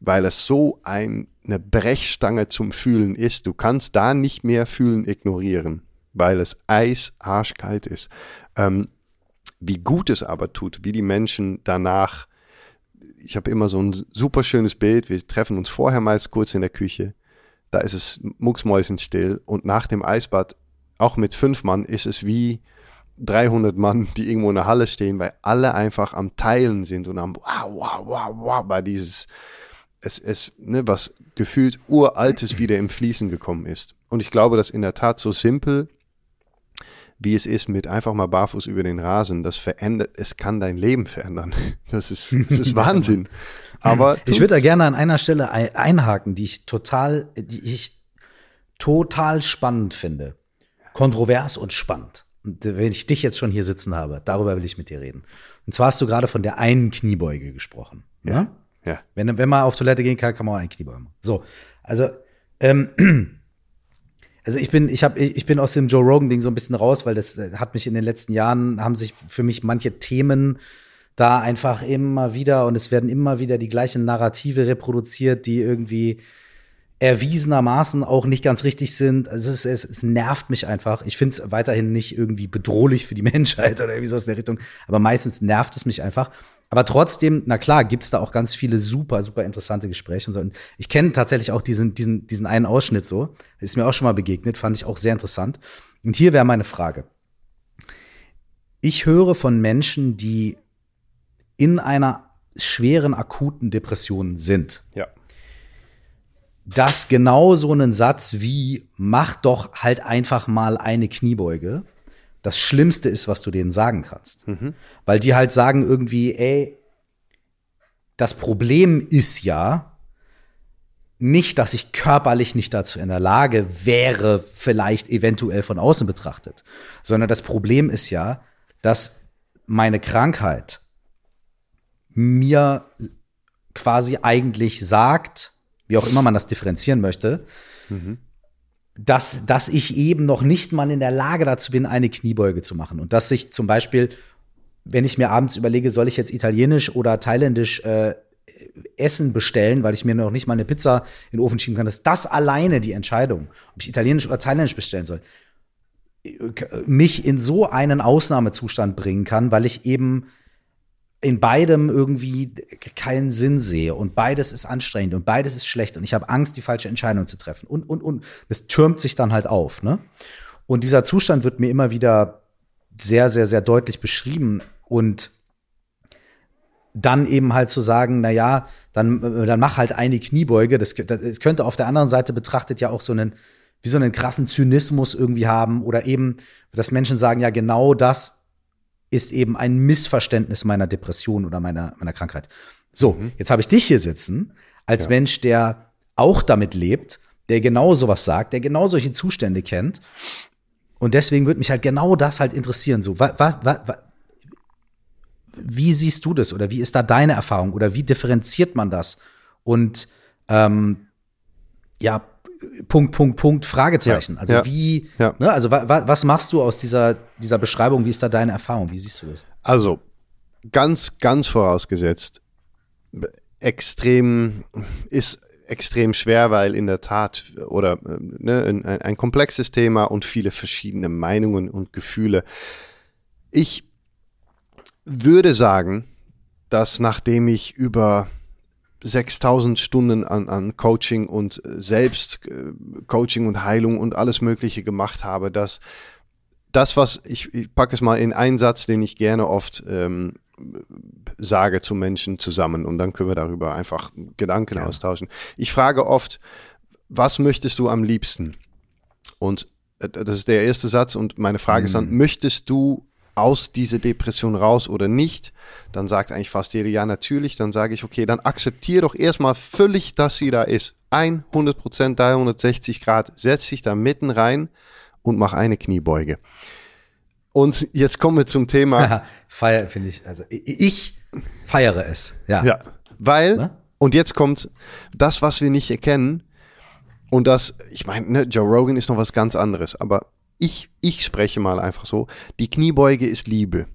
weil es so ein, eine Brechstange zum Fühlen ist. Du kannst da nicht mehr fühlen ignorieren, weil es eis arschkalt ist. Ähm, wie gut es aber tut, wie die Menschen danach, ich habe immer so ein super schönes Bild, wir treffen uns vorher meist kurz in der Küche, da ist es mucksmäusenstill und nach dem Eisbad, auch mit fünf Mann, ist es wie 300 Mann, die irgendwo in der Halle stehen, weil alle einfach am Teilen sind und am wow, wow, wow, wow, bei dieses, es, es, ne, was gefühlt uraltes wieder im Fließen gekommen ist. Und ich glaube, dass in der Tat so simpel wie es ist mit einfach mal barfuß über den Rasen, das verändert, es kann dein Leben verändern. Das ist, das ist Wahnsinn. Aber
ich würde da gerne an einer Stelle einhaken, die ich total, die ich total spannend finde. Kontrovers und spannend. Und wenn ich dich jetzt schon hier sitzen habe, darüber will ich mit dir reden. Und zwar hast du gerade von der einen Kniebeuge gesprochen. Ja. Ne? Ja. Wenn, wenn man auf Toilette gehen kann, kann man auch einen Kniebeuge machen. So. Also, ähm, also ich bin, ich habe, ich bin aus dem Joe Rogan Ding so ein bisschen raus, weil das äh, hat mich in den letzten Jahren haben sich für mich manche Themen da einfach immer wieder und es werden immer wieder die gleichen Narrative reproduziert, die irgendwie erwiesenermaßen auch nicht ganz richtig sind. Es, es, es nervt mich einfach. Ich finde es weiterhin nicht irgendwie bedrohlich für die Menschheit oder irgendwie so aus der Richtung, aber meistens nervt es mich einfach. Aber trotzdem, na klar, gibt's da auch ganz viele super, super interessante Gespräche und so. Und ich kenne tatsächlich auch diesen, diesen, diesen einen Ausschnitt so. Ist mir auch schon mal begegnet, fand ich auch sehr interessant. Und hier wäre meine Frage. Ich höre von Menschen, die in einer schweren, akuten Depression sind.
Ja.
Dass genau so einen Satz wie, mach doch halt einfach mal eine Kniebeuge, das Schlimmste ist, was du denen sagen kannst. Mhm. Weil die halt sagen irgendwie, ey, das Problem ist ja nicht, dass ich körperlich nicht dazu in der Lage wäre, vielleicht eventuell von außen betrachtet, sondern das Problem ist ja, dass meine Krankheit mir quasi eigentlich sagt, wie auch immer man das differenzieren möchte, mhm dass, dass ich eben noch nicht mal in der Lage dazu bin, eine Kniebeuge zu machen. Und dass ich zum Beispiel, wenn ich mir abends überlege, soll ich jetzt italienisch oder thailändisch äh, Essen bestellen, weil ich mir noch nicht mal eine Pizza in den Ofen schieben kann, dass das alleine die Entscheidung, ob ich italienisch oder thailändisch bestellen soll, mich in so einen Ausnahmezustand bringen kann, weil ich eben in beidem irgendwie keinen Sinn sehe. Und beides ist anstrengend und beides ist schlecht. Und ich habe Angst, die falsche Entscheidung zu treffen. Und und und. Es türmt sich dann halt auf, ne? Und dieser Zustand wird mir immer wieder sehr sehr sehr deutlich beschrieben. Und dann eben halt zu sagen, na ja, dann dann mach halt eine Kniebeuge, das, das könnte auf der anderen Seite betrachtet ja auch so einen wie so einen krassen Zynismus irgendwie haben. Oder eben, dass Menschen sagen, ja, genau das ist eben ein Missverständnis meiner Depression oder meiner, meiner Krankheit. So, mhm. jetzt habe ich dich hier sitzen, als ja. Mensch, der auch damit lebt, der genau sowas sagt, der genau solche Zustände kennt. Und deswegen würde mich halt genau das halt interessieren. So, wa, wa, wa, wie siehst du das oder wie ist da deine Erfahrung oder wie differenziert man das? Und ähm, ja, Punkt, Punkt, Punkt, Fragezeichen. Ja, also ja, wie, ja. Ne, also wa, wa, was machst du aus dieser, dieser Beschreibung? Wie ist da deine Erfahrung? Wie siehst du das?
Also, ganz, ganz vorausgesetzt, extrem, ist extrem schwer, weil in der Tat oder ne, ein, ein komplexes Thema und viele verschiedene Meinungen und Gefühle. Ich würde sagen, dass nachdem ich über 6000 Stunden an, an Coaching und äh, selbst äh, Coaching und Heilung und alles Mögliche gemacht habe, dass das, was ich, ich packe es mal in einen Satz, den ich gerne oft ähm, sage zu Menschen zusammen und dann können wir darüber einfach Gedanken ja. austauschen. Ich frage oft, was möchtest du am liebsten? Und äh, das ist der erste Satz und meine Frage mhm. ist dann, mhm. möchtest du aus dieser Depression raus oder nicht, dann sagt eigentlich fast jeder ja natürlich, dann sage ich, okay, dann akzeptiere doch erstmal völlig, dass sie da ist. 100 Prozent, 360 Grad, setz dich da mitten rein und mach eine Kniebeuge. Und jetzt kommen wir zum Thema.
Feier finde ich, also ich Feiere es, ja.
Ja, weil, ne? und jetzt kommt das, was wir nicht erkennen, und das, ich meine, ne, Joe Rogan ist noch was ganz anderes, aber ich, ich spreche mal einfach so, die Kniebeuge ist Liebe.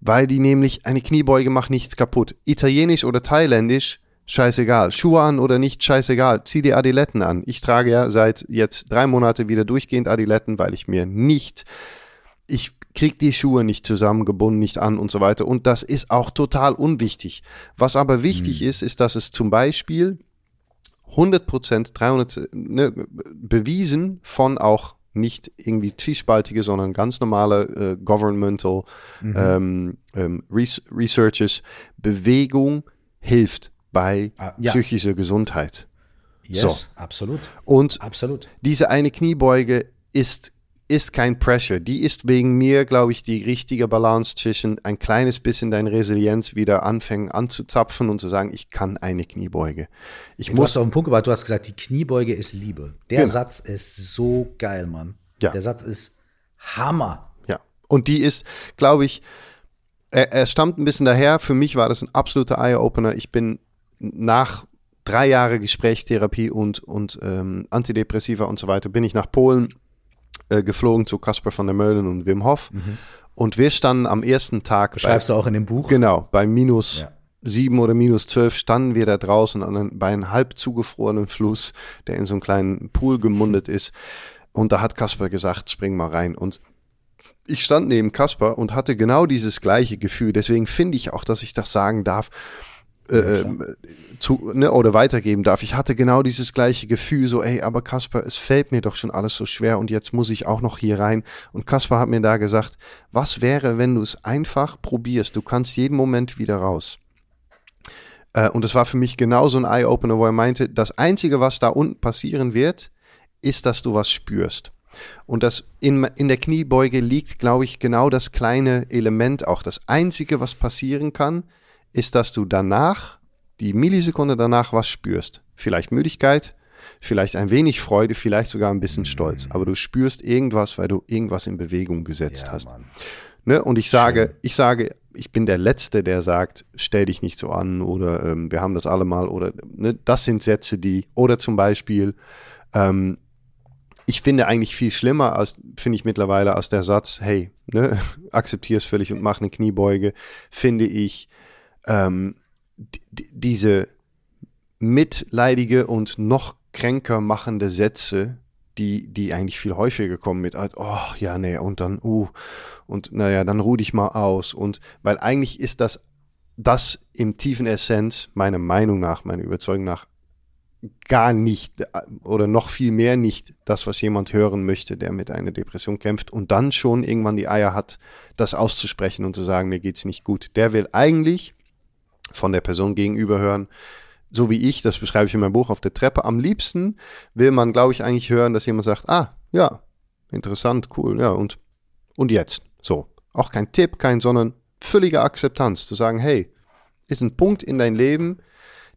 Weil die nämlich, eine Kniebeuge macht nichts kaputt. Italienisch oder thailändisch, scheißegal. Schuhe an oder nicht, scheißegal. Zieh die Adiletten an. Ich trage ja seit jetzt drei Monate wieder durchgehend Adiletten, weil ich mir nicht, ich krieg die Schuhe nicht zusammengebunden, nicht an und so weiter. Und das ist auch total unwichtig. Was aber wichtig hm. ist, ist, dass es zum Beispiel 100 Prozent, 300, ne, bewiesen von auch nicht irgendwie zwiespaltige, sondern ganz normale äh, governmental mhm. ähm, ähm, Researches. Bewegung hilft bei ah, ja. psychischer Gesundheit.
Yes, so. absolut.
Und
absolut.
diese eine Kniebeuge ist ist kein Pressure. Die ist wegen mir, glaube ich, die richtige Balance zwischen ein kleines bisschen deine Resilienz wieder anfangen anzuzapfen und zu sagen, ich kann eine Kniebeuge. Ich
du
muss
hast auf den Punkt gebracht, du hast gesagt, die Kniebeuge ist Liebe. Der genau. Satz ist so geil, Mann. Ja. Der Satz ist Hammer.
Ja. Und die ist, glaube ich, er, er stammt ein bisschen daher. Für mich war das ein absoluter Eye-Opener. Ich bin nach drei Jahre Gesprächstherapie und, und ähm, Antidepressiva und so weiter, bin ich nach Polen äh, geflogen zu Kasper von der Meulen und Wim Hof. Mhm. Und wir standen am ersten Tag.
Beschreibst bei, du auch in dem Buch?
Genau, bei minus ja. sieben oder minus zwölf standen wir da draußen an, bei einem halb zugefrorenen Fluss, der in so einen kleinen Pool gemundet ist. Und da hat Kasper gesagt, spring mal rein. Und ich stand neben Kasper und hatte genau dieses gleiche Gefühl. Deswegen finde ich auch, dass ich das sagen darf äh, äh, zu, ne, oder weitergeben darf. Ich hatte genau dieses gleiche Gefühl, so, ey, aber Kasper, es fällt mir doch schon alles so schwer und jetzt muss ich auch noch hier rein. Und Kasper hat mir da gesagt, was wäre, wenn du es einfach probierst? Du kannst jeden Moment wieder raus. Äh, und es war für mich genau so ein Eye-Opener, wo er meinte, das Einzige, was da unten passieren wird, ist, dass du was spürst. Und das in, in der Kniebeuge liegt, glaube ich, genau das kleine Element auch. Das Einzige, was passieren kann, ist, dass du danach, die Millisekunde danach, was spürst. Vielleicht Müdigkeit, vielleicht ein wenig Freude, vielleicht sogar ein bisschen Stolz. Mhm. Aber du spürst irgendwas, weil du irgendwas in Bewegung gesetzt ja, hast. Ne? Und ich sage, Schön. ich sage, ich bin der Letzte, der sagt, stell dich nicht so an oder ähm, wir haben das alle mal oder ne? das sind Sätze, die oder zum Beispiel ähm, ich finde eigentlich viel schlimmer als, finde ich mittlerweile, als der Satz, hey, ne, akzeptier es völlig und mach eine Kniebeuge, finde ich, ähm, diese mitleidige und noch kränker machende Sätze, die, die eigentlich viel häufiger kommen mit, oh, ja, nee, und dann, uh, und naja, dann ruh dich mal aus. Und weil eigentlich ist das, das im tiefen Essenz, meiner Meinung nach, meiner Überzeugung nach, gar nicht oder noch viel mehr nicht das, was jemand hören möchte, der mit einer Depression kämpft und dann schon irgendwann die Eier hat, das auszusprechen und zu sagen, mir geht's nicht gut. Der will eigentlich von der Person gegenüber hören. So wie ich, das beschreibe ich in meinem Buch auf der Treppe. Am liebsten will man, glaube ich, eigentlich hören, dass jemand sagt, ah, ja, interessant, cool, ja, und, und jetzt. So. Auch kein Tipp, kein, sondern völlige Akzeptanz. Zu sagen, hey, ist ein Punkt in dein Leben,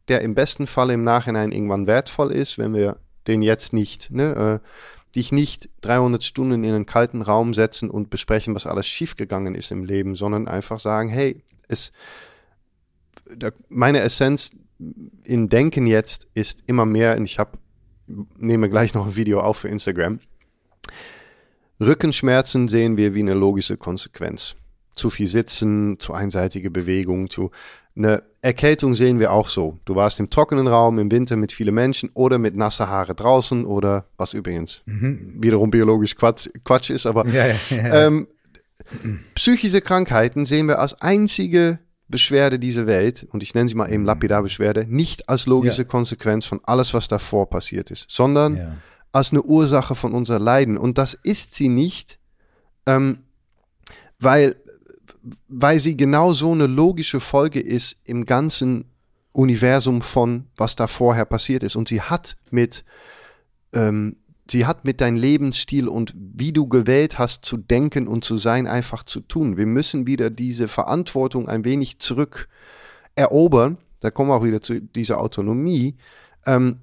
der im besten Fall im Nachhinein irgendwann wertvoll ist, wenn wir den jetzt nicht, ne, äh, dich nicht 300 Stunden in einen kalten Raum setzen und besprechen, was alles schiefgegangen ist im Leben, sondern einfach sagen, hey, es, meine Essenz in Denken jetzt ist immer mehr, und ich habe nehme gleich noch ein Video auf für Instagram. Rückenschmerzen sehen wir wie eine logische Konsequenz. Zu viel Sitzen, zu einseitige Bewegung, zu eine Erkältung sehen wir auch so. Du warst im trockenen Raum im Winter mit vielen Menschen oder mit nasse Haare draußen oder was übrigens mhm. wiederum biologisch Quatsch, Quatsch ist, aber ja, ja, ja. Ähm, psychische Krankheiten sehen wir als einzige Beschwerde dieser Welt, und ich nenne sie mal eben Lapidar-Beschwerde, nicht als logische ja. Konsequenz von alles, was davor passiert ist, sondern ja. als eine Ursache von unser Leiden. Und das ist sie nicht, ähm, weil, weil sie genau so eine logische Folge ist im ganzen Universum von, was da vorher passiert ist. Und sie hat mit ähm, sie hat mit deinem Lebensstil und wie du gewählt hast zu denken und zu sein einfach zu tun. Wir müssen wieder diese Verantwortung ein wenig zurück erobern. Da kommen wir auch wieder zu dieser Autonomie. Ähm,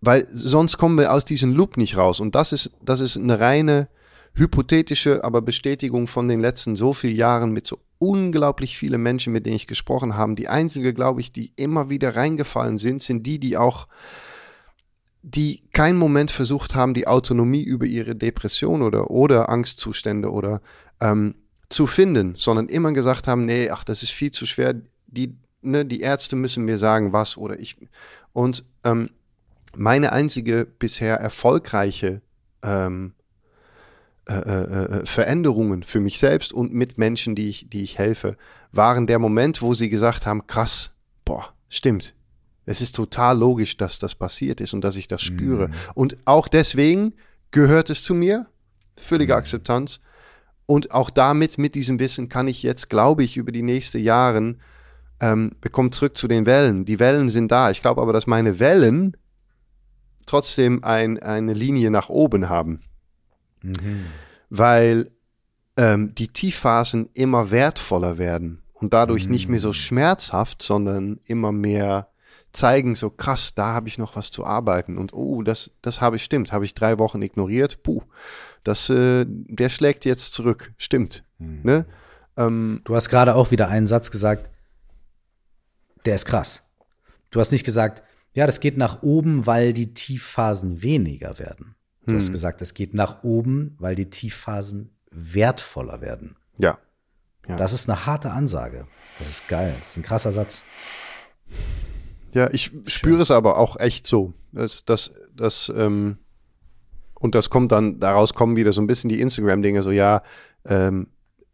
weil sonst kommen wir aus diesem Loop nicht raus. Und das ist, das ist eine reine hypothetische, aber Bestätigung von den letzten so vielen Jahren mit so unglaublich viele Menschen, mit denen ich gesprochen habe. Die einzige, glaube ich, die immer wieder reingefallen sind, sind die, die auch die keinen Moment versucht haben, die Autonomie über ihre Depression oder, oder Angstzustände oder ähm, zu finden, sondern immer gesagt haben, nee, ach, das ist viel zu schwer. Die, ne, die Ärzte müssen mir sagen, was oder ich. Und ähm, meine einzige bisher erfolgreiche ähm, äh, äh, äh, Veränderungen für mich selbst und mit Menschen, die ich, die ich helfe, waren der Moment, wo sie gesagt haben, krass, boah, stimmt, es ist total logisch, dass das passiert ist und dass ich das spüre. Mhm. Und auch deswegen gehört es zu mir, völlige mhm. Akzeptanz. Und auch damit, mit diesem Wissen, kann ich jetzt, glaube ich, über die nächsten Jahre, ähm, wir kommen zurück zu den Wellen. Die Wellen sind da. Ich glaube aber, dass meine Wellen trotzdem ein, eine Linie nach oben haben. Mhm. Weil ähm, die Tiefphasen immer wertvoller werden und dadurch mhm. nicht mehr so mhm. schmerzhaft, sondern immer mehr zeigen, so krass, da habe ich noch was zu arbeiten und oh, das, das habe ich, stimmt, habe ich drei Wochen ignoriert, puh, das, äh, der schlägt jetzt zurück, stimmt. Mhm. Ne?
Ähm, du hast gerade auch wieder einen Satz gesagt, der ist krass. Du hast nicht gesagt, ja, das geht nach oben, weil die Tiefphasen weniger werden. Du hm. hast gesagt, es geht nach oben, weil die Tiefphasen wertvoller werden.
Ja.
ja. Das ist eine harte Ansage. Das ist geil. Das ist ein krasser Satz.
Ja, ich spüre es aber auch echt so. dass das, das, ähm, und das kommt dann, daraus kommen wieder so ein bisschen die Instagram-Dinge, so ja, ähm,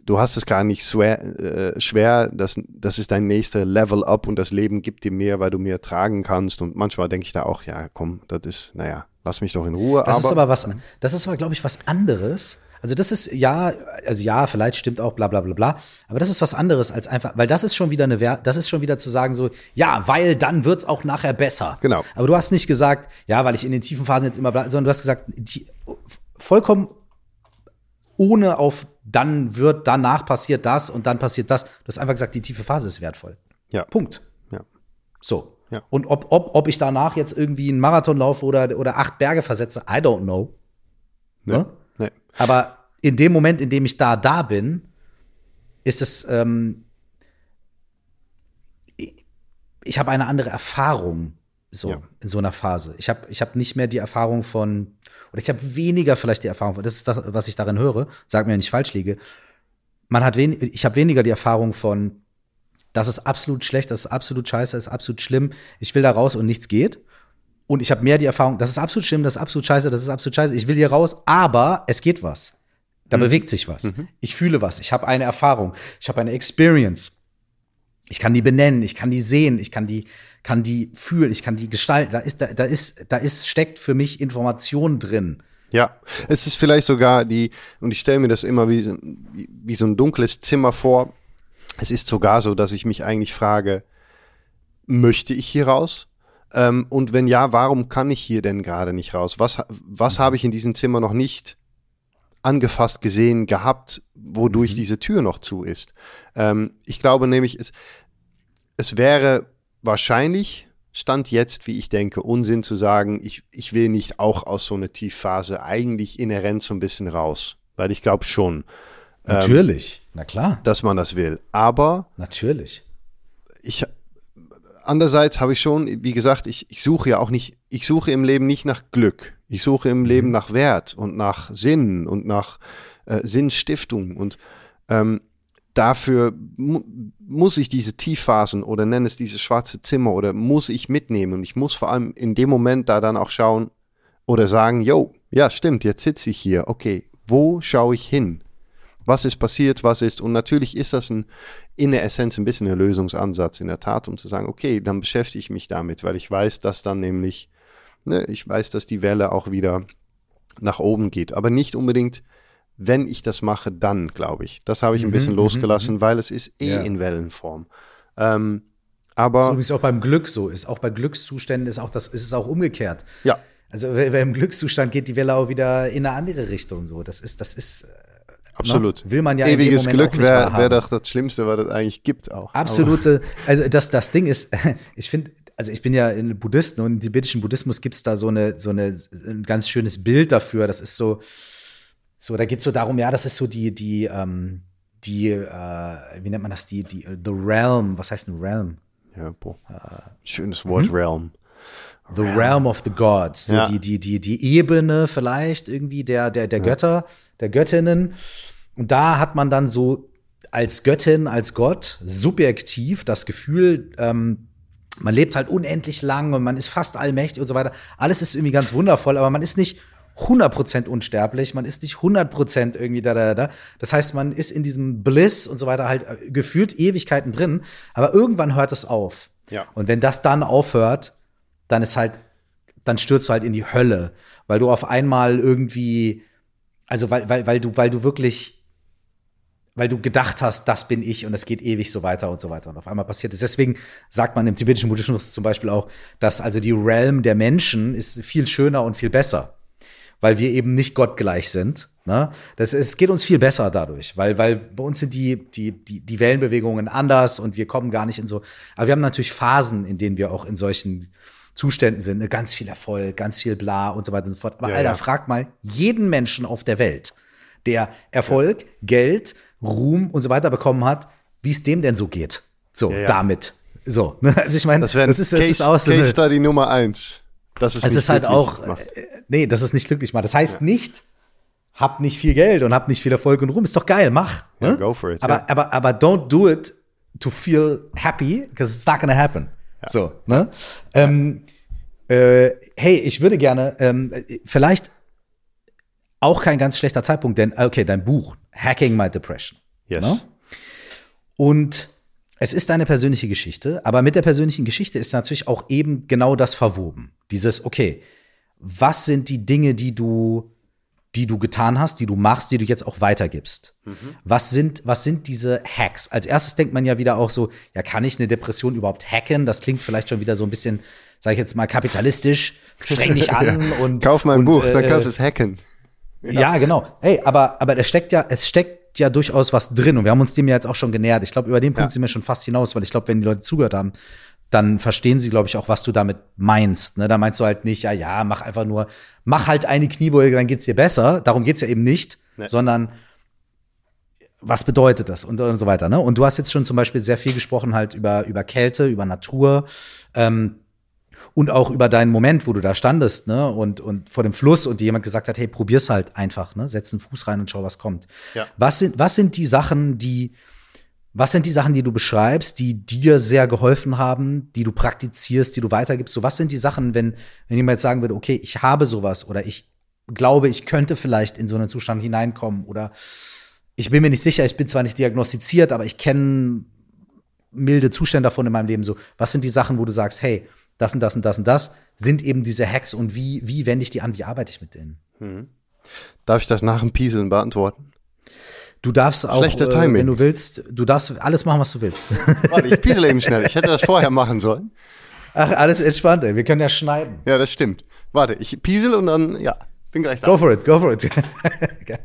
du hast es gar nicht schwer, äh, schwer das, das ist dein nächster Level up und das Leben gibt dir mehr, weil du mehr tragen kannst. Und manchmal denke ich da auch, ja, komm, das ist, naja, lass mich doch in Ruhe.
Das aber, ist aber was, das ist aber, glaube ich, was anderes also das ist ja, also ja, vielleicht stimmt auch, bla bla bla bla. Aber das ist was anderes als einfach, weil das ist schon wieder eine, das ist schon wieder zu sagen so, ja, weil dann wird's auch nachher besser.
Genau.
Aber du hast nicht gesagt, ja, weil ich in den tiefen Phasen jetzt immer, bla, sondern du hast gesagt, die, vollkommen ohne auf dann wird, danach passiert das und dann passiert das. Du hast einfach gesagt, die tiefe Phase ist wertvoll.
Ja.
Punkt.
Ja.
So. Ja. Und ob, ob, ob ich danach jetzt irgendwie einen Marathon laufe oder, oder acht Berge versetze, I don't know.
Ne?
Aber in dem Moment, in dem ich da da bin, ist es, ähm, ich, habe eine andere Erfahrung so ja. in so einer Phase. Ich habe ich hab nicht mehr die Erfahrung von, oder ich habe weniger vielleicht die Erfahrung von, das ist das, was ich darin höre, sag mir, wenn ich falsch liege. Man hat wen, ich habe weniger die Erfahrung von, das ist absolut schlecht, das ist absolut scheiße, das ist absolut schlimm, ich will da raus und nichts geht. Und ich habe mehr die Erfahrung, das ist absolut schlimm, das ist absolut scheiße, das ist absolut scheiße. Ich will hier raus, aber es geht was. Da mhm. bewegt sich was. Mhm. Ich fühle was. Ich habe eine Erfahrung. Ich habe eine Experience. Ich kann die benennen, ich kann die sehen, ich kann die, kann die fühlen, ich kann die gestalten. Da ist, da, da ist, da ist, steckt für mich Information drin.
Ja, es ist vielleicht sogar die, und ich stelle mir das immer wie, wie, wie so ein dunkles Zimmer vor. Es ist sogar so, dass ich mich eigentlich frage, möchte ich hier raus? Ähm, und wenn ja, warum kann ich hier denn gerade nicht raus? Was, was habe ich in diesem Zimmer noch nicht angefasst gesehen gehabt, wodurch mhm. diese Tür noch zu ist? Ähm, ich glaube nämlich, es, es wäre wahrscheinlich, Stand jetzt, wie ich denke, Unsinn zu sagen, ich, ich will nicht auch aus so einer Tiefphase eigentlich inhärent so ein bisschen raus. Weil ich glaube schon.
Ähm, Natürlich, ähm, na klar.
Dass man das will. Aber.
Natürlich.
Ich, andererseits habe ich schon, wie gesagt, ich, ich suche ja auch nicht, ich suche im Leben nicht nach Glück. Ich suche im Leben mhm. nach Wert und nach Sinn und nach äh, Sinnstiftung. Und ähm, dafür mu muss ich diese Tiefphasen oder nenne es diese schwarze Zimmer oder muss ich mitnehmen. Und ich muss vor allem in dem Moment da dann auch schauen oder sagen, yo, ja, stimmt, jetzt sitze ich hier. Okay, wo schaue ich hin? Was ist passiert, was ist. Und natürlich ist das ein, in der Essenz ein bisschen ein Lösungsansatz in der Tat, um zu sagen, okay, dann beschäftige ich mich damit, weil ich weiß, dass dann nämlich, ne, ich weiß, dass die Welle auch wieder nach oben geht. Aber nicht unbedingt, wenn ich das mache, dann, glaube ich. Das habe ich ein mhm, bisschen mhm, losgelassen, mhm. weil es ist eh in Wellenform. Ähm, aber
so wie es auch beim Glück so ist. Auch bei Glückszuständen ist auch das, ist es auch umgekehrt.
Ja.
Also wer im Glückszustand geht die Welle auch wieder in eine andere Richtung. So, das ist, das ist
Absolut.
No? Will man ja
Ewiges Glück wäre wär doch das Schlimmste, was es eigentlich gibt auch.
Absolute, also das, das Ding ist, ich finde, also ich bin ja in Buddhisten und im tibetischen Buddhismus gibt es da so eine, so eine, ein ganz schönes Bild dafür. Das ist so, so, da geht es so darum, ja, das ist so die, die, ähm, die, äh, wie nennt man das, die, die, The Realm, was heißt ein Realm?
Ja, boah. Schönes Wort,
Mhm.
Realm.
The Realm of the Gods, so
Ja.
die, die, die, die Ebene vielleicht irgendwie der, der, der Götter, der Göttinnen. Und da hat man dann so als Göttin, als Gott subjektiv das Gefühl, ähm, man lebt halt unendlich lang und man ist fast allmächtig und so weiter. Alles ist irgendwie ganz wundervoll, aber man ist nicht 100% unsterblich, man ist nicht 100% irgendwie da, da, da. Das heißt, man ist in diesem Bliss und so weiter halt äh, gefühlt Ewigkeiten drin, aber irgendwann hört es auf.
Ja.
Und wenn das dann aufhört, dann ist halt, dann stürzt du halt in die Hölle, weil du auf einmal irgendwie, also weil, weil, weil du, weil du wirklich, weil du gedacht hast, das bin ich und es geht ewig so weiter und so weiter. Und auf einmal passiert es. Deswegen sagt man im tibetischen Buddhismus zum Beispiel auch, dass also die Realm der Menschen ist viel schöner und viel besser, weil wir eben nicht gottgleich sind. Ne? Das, es geht uns viel besser dadurch, weil, weil bei uns sind die, die, die, die Wellenbewegungen anders und wir kommen gar nicht in so. Aber wir haben natürlich Phasen, in denen wir auch in solchen Zuständen sind. Ne? Ganz viel Erfolg, ganz viel bla und so weiter und so fort. Aber
Ja,
Alter,
ja.
frag mal jeden Menschen auf der Welt, der Erfolg, Geld, Ruhm und so weiter bekommen hat, wie es dem denn so geht. So,
Ja, ja.
damit. So, ne? also ich meine,
Das
das ist, das
Case,
ist auch so eine,
Case Study Nummer eins. Das ist
es ist halt auch,
macht.
äh, nee, das ist nicht glücklich macht. Das heißt nicht, hab nicht viel Geld und hab nicht viel Erfolg und Ruhm. Ist doch geil, mach.
Ja,
ne?
go for it,
Aber,
ja.
aber, aber don't do it to feel happy, because it's not gonna happen. So, ne? Ähm, äh, hey, ich würde gerne, ähm, äh, vielleicht auch kein ganz schlechter Zeitpunkt, denn, okay, dein Buch, Hacking My Depression.
Yes.
Ne? Und es ist eine persönliche Geschichte, aber mit der persönlichen Geschichte ist natürlich auch eben genau das verwoben. Dieses, okay, was sind die Dinge, die du, die du getan hast, die du machst, die du jetzt auch weitergibst? Was sind, was sind diese Hacks? Als erstes denkt man ja wieder auch so, ja, kann ich eine Depression überhaupt hacken? Das klingt vielleicht schon wieder so ein bisschen, sage ich jetzt mal, kapitalistisch, streng dich an und
Kauf mal ein
und,
Buch, dann
äh,
kannst du es hacken.
ja, genau. Ey, aber, aber es steckt ja, es steckt ja durchaus was drin und wir haben uns dem ja jetzt auch schon genähert. Ich glaube, über den Punkt
Ja.
sind wir schon fast hinaus, weil ich glaube, wenn die Leute zugehört haben, dann verstehen sie, glaube ich, auch, was du damit meinst. Ne? Da meinst du halt nicht, ja, ja, mach einfach nur, mach halt eine Kniebeuge, dann geht's dir besser. Darum geht's ja eben nicht,
Nee.
sondern was bedeutet das und, und so weiter. Ne? Und du hast jetzt schon zum Beispiel sehr viel gesprochen halt über, über Kälte, über Natur. Ähm, und auch über deinen Moment, wo du da standest, ne, und, und vor dem Fluss und dir jemand gesagt hat, hey, probier's halt einfach, ne, setz einen Fuß rein und schau, was kommt.
Ja.
Was sind, was sind die Sachen, die, was sind die Sachen, die du beschreibst, die dir sehr geholfen haben, die du praktizierst, die du weitergibst? So, was sind die Sachen, wenn, wenn jemand jetzt sagen würde, okay, ich habe sowas oder ich glaube, ich könnte vielleicht in so einen Zustand hineinkommen oder ich bin mir nicht sicher, ich bin zwar nicht diagnostiziert, aber ich kenne milde Zustände davon in meinem Leben. So, was sind die Sachen, wo du sagst, hey, das und das und das und das sind eben diese Hacks und wie, wie wende ich die an, wie arbeite ich mit denen?
Darf ich das nach dem Pieseln beantworten?
Du darfst auch,
Schlechter
äh,
Timing.
wenn du willst, du darfst alles machen, was du willst.
Warte, ich piesel eben schnell. Ich hätte das vorher machen sollen.
Ach, alles entspannt, ey. Wir können ja schneiden.
Ja, das stimmt. Warte, ich piesel und dann, ja, bin gleich da.
Go for it, go for it. Geil.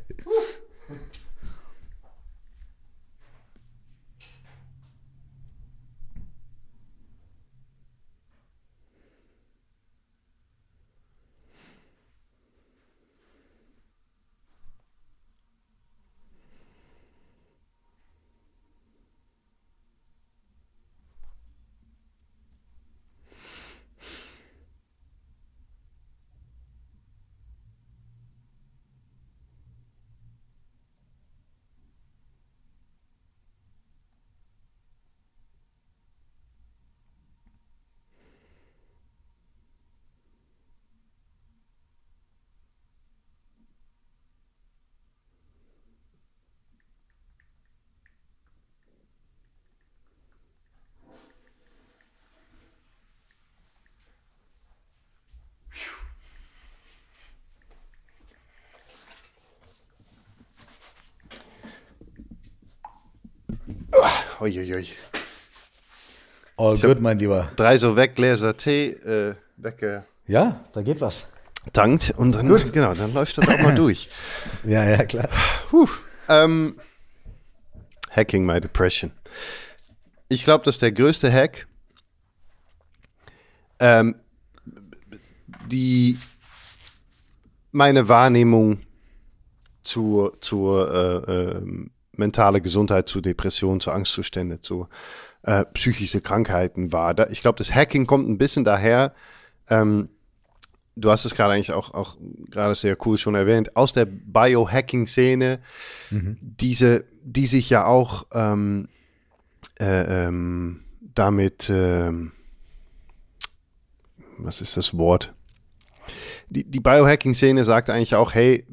Uiuiui.
All good, mein Lieber.
Drei so Weggläser Tee äh, weggetankt
Ja, da geht was.
und dann, genau, dann läuft das auch mal durch.
Ja, ja, klar.
Puh. Ähm, Hacking my depression. Ich glaube, dass der größte Hack ähm, die meine Wahrnehmung zur, zur äh, ähm, mentale Gesundheit, zu Depressionen, zu Angstzustände, zu äh, psychische Krankheiten war. Da, ich glaube, das Hacking kommt ein bisschen daher. Ähm, du hast es gerade eigentlich auch, auch gerade sehr cool schon erwähnt, aus der Biohacking-Szene, mhm. diese, die sich ja auch ähm, äh, ähm, damit, ähm, was ist das Wort? Die, die Biohacking-Szene sagt eigentlich auch, hey,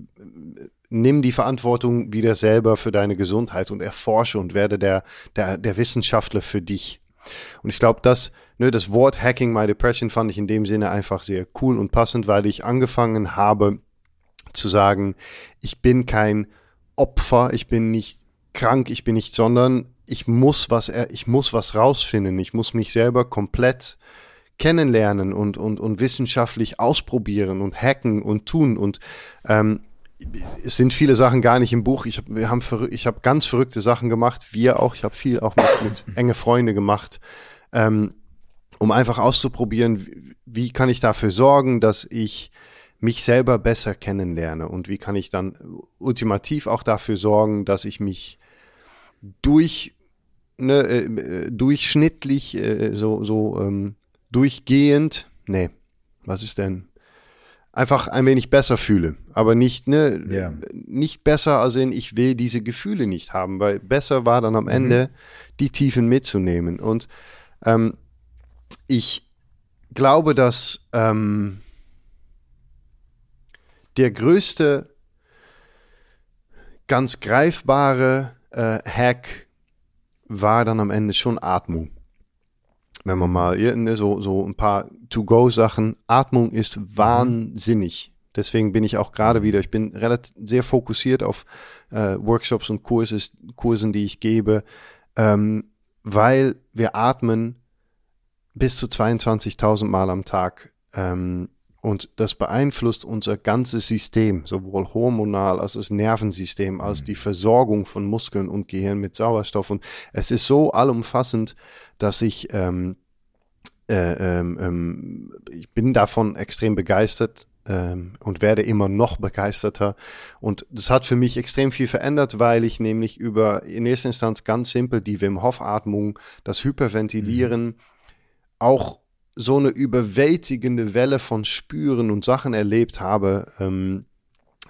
nimm die Verantwortung wieder selber für deine Gesundheit und erforsche und werde der, der, der Wissenschaftler für dich. Und ich glaube, das, ne, das Wort Hacking My Depression fand ich in dem Sinne einfach sehr cool und passend, weil ich angefangen habe zu sagen, ich bin kein Opfer, ich bin nicht krank, ich bin nicht, sondern ich muss was, ich muss was rausfinden, ich muss mich selber komplett kennenlernen und, und, und wissenschaftlich ausprobieren und hacken und tun und ähm, es sind viele Sachen gar nicht im Buch. Ich habe habe ganz verrückte Sachen gemacht. Wir auch. Ich habe viel auch mit, mit enge Freunde gemacht, ähm, um einfach auszuprobieren, wie, wie kann ich dafür sorgen, dass ich mich selber besser kennenlerne und wie kann ich dann ultimativ auch dafür sorgen, dass ich mich durch ne, äh, durchschnittlich äh, so so ähm, durchgehend, nee, was ist denn einfach ein wenig besser fühle. Aber nicht, ne, yeah. nicht besser, als in ich will diese Gefühle nicht haben, weil besser war dann am mhm. Ende die Tiefen mitzunehmen. Und ähm, ich glaube, dass ähm, der größte, ganz greifbare äh, Hack war dann am Ende schon Atmung wenn man mal so, so ein paar To-Go-Sachen. Atmung ist wahnsinnig. Deswegen bin ich auch gerade wieder, ich bin relativ sehr fokussiert auf äh, Workshops und Kurses, Kursen, die ich gebe, ähm, weil wir atmen bis zu 22.000 Mal am Tag. Ähm, und das beeinflusst unser ganzes System, sowohl hormonal als das Nervensystem, als die Versorgung von Muskeln und Gehirn mit Sauerstoff. Und es ist so allumfassend, dass ich, ähm, äh, ähm, ähm ich bin davon extrem begeistert ähm, und werde immer noch begeisterter. Und das hat für mich extrem viel verändert, weil ich nämlich über in erster Instanz ganz simpel die Wim Hof Atmung, das Hyperventilieren, mhm. auch so eine überwältigende Welle von Spüren und Sachen erlebt habe, ähm,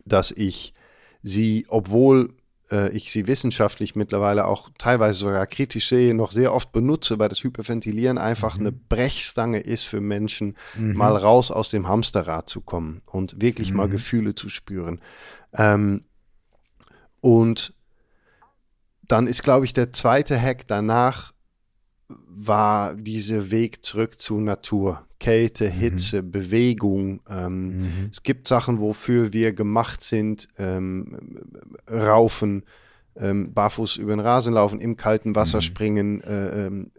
dass ich sie, obwohl äh, ich sie wissenschaftlich mittlerweile auch teilweise sogar kritisch sehe, noch sehr oft benutze, weil das Hyperventilieren einfach mhm. eine Brechstange ist für Menschen, mhm. mal raus aus dem Hamsterrad zu kommen und wirklich mhm. mal Gefühle zu spüren. Ähm, und dann ist, glaube ich, der zweite Hack danach war dieser Weg zurück zur Natur. Kälte, mhm. Hitze, mhm. Bewegung. Ähm, mhm. Es gibt Sachen, wofür wir gemacht sind. Ähm, raufen, ähm, barfuß über den Rasen laufen, im kalten Wasser mhm. springen, äh, ähm,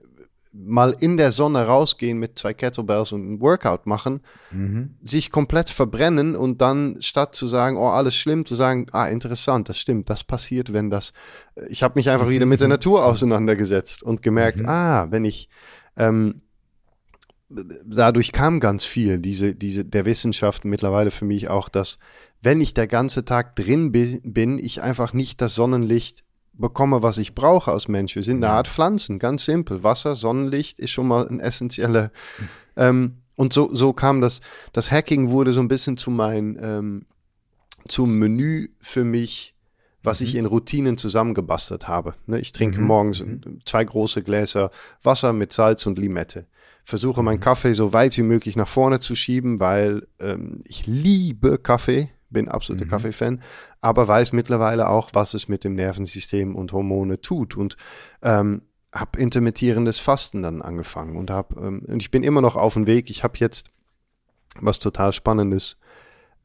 mal in der Sonne rausgehen mit zwei Kettlebells und ein Workout machen, mhm. sich komplett verbrennen und dann statt zu sagen, oh, alles schlimm, zu sagen, ah, interessant, das stimmt, das passiert, wenn das. Ich habe mich einfach wieder mit der mhm. Natur auseinandergesetzt und gemerkt, mhm. ah, wenn ich ähm, dadurch kam ganz viel, diese, diese, der Wissenschaft mittlerweile für mich auch, dass wenn ich der ganze Tag drin bin, ich einfach nicht das Sonnenlicht bekomme, was ich brauche als Mensch. Wir sind eine Art Pflanzen, ganz simpel. Wasser, Sonnenlicht ist schon mal ein essentieller. Ähm, und so, so kam das, das Hacking wurde so ein bisschen zu mein, ähm, zum Menü für mich, was mhm. ich in Routinen zusammengebastelt habe. Ne, ich trinke mhm. morgens mhm. zwei große Gläser Wasser mit Salz und Limette. Versuche meinen mhm. Kaffee so weit wie möglich nach vorne zu schieben, weil ähm, ich liebe Kaffee bin absoluter mhm. Kaffee-Fan, aber weiß mittlerweile auch, was es mit dem Nervensystem und Hormone tut und ähm, habe intermittierendes Fasten dann angefangen und habe ähm, und ich bin immer noch auf dem Weg. Ich habe jetzt was total Spannendes.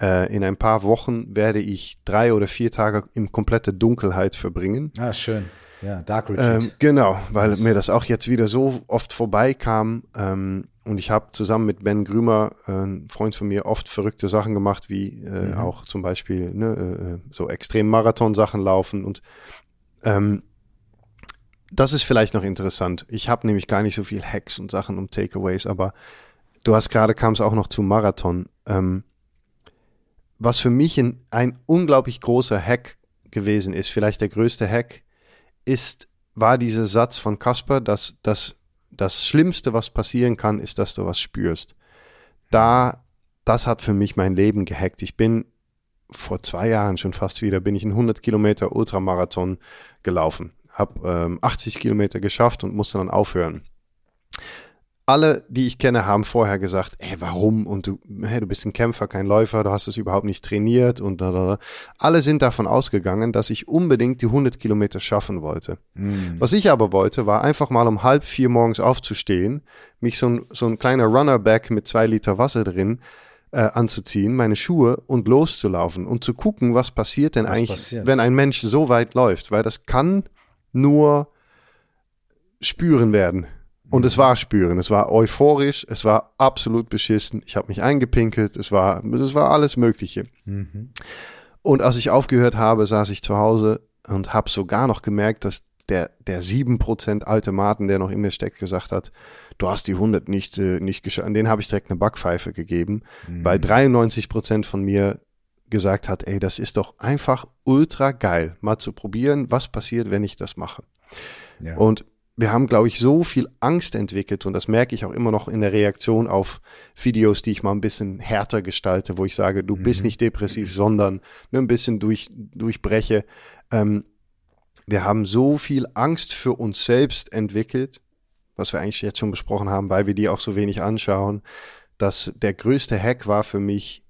Äh, in ein paar Wochen werde ich drei oder vier Tage in komplette Dunkelheit verbringen.
Ah, schön. Ja, Dark Retreat.
Ähm, genau, weil das mir das auch jetzt wieder so oft vorbeikam. Ähm, und ich habe zusammen mit Ben Grümer, äh, ein Freund von mir, oft verrückte Sachen gemacht, wie äh, mhm. auch zum Beispiel ne, äh, so extrem Marathon-Sachen laufen. Und ähm, das ist vielleicht noch interessant. Ich habe nämlich gar nicht so viel Hacks und Sachen um Takeaways, aber du hast gerade kam es auch noch zum Marathon. Ähm, was für mich ein, ein unglaublich großer Hack gewesen ist, vielleicht der größte Hack, ist, war dieser Satz von Kasper, dass, dass das Schlimmste, was passieren kann, ist, dass du was spürst. Da, das hat für mich mein Leben gehackt. Ich bin vor zwei Jahren schon fast wieder, bin ich einen 100 Kilometer Ultramarathon gelaufen. Hab ähm, 80 Kilometer geschafft und musste dann aufhören alle, die ich kenne, haben vorher gesagt, ey, warum? Und du, hey, du bist ein Kämpfer, kein Läufer, du hast es überhaupt nicht trainiert und da, da. alle sind davon ausgegangen, dass ich unbedingt die 100 Kilometer schaffen wollte. Mhm. Was ich aber wollte, war einfach mal um halb vier morgens aufzustehen, mich so ein, so ein kleiner Runnerback mit zwei Liter Wasser drin äh, anzuziehen, meine Schuhe und loszulaufen und zu gucken, was passiert denn was eigentlich, passiert? wenn ein Mensch so weit läuft, weil das kann nur spüren werden. Und es war spüren, es war euphorisch, es war absolut beschissen. Ich habe mich eingepinkelt, es war, es war alles Mögliche. Mhm. Und als ich aufgehört habe, saß ich zu Hause und habe sogar noch gemerkt, dass der, der 7% alte Martin, der noch in mir steckt, gesagt hat, du hast die 100 nicht, äh, nicht geschafft. Den habe ich direkt eine Backpfeife gegeben, mhm. weil 93% von mir gesagt hat, ey, das ist doch einfach ultra geil, mal zu probieren, was passiert, wenn ich das mache. Ja. Und wir haben, glaube ich, so viel Angst entwickelt und das merke ich auch immer noch in der Reaktion auf Videos, die ich mal ein bisschen härter gestalte, wo ich sage, du mhm. bist nicht depressiv, sondern nur ein bisschen durch, durchbreche. Ähm, wir haben so viel Angst für uns selbst entwickelt, was wir eigentlich jetzt schon besprochen haben, weil wir die auch so wenig anschauen, dass der größte Hack war für mich,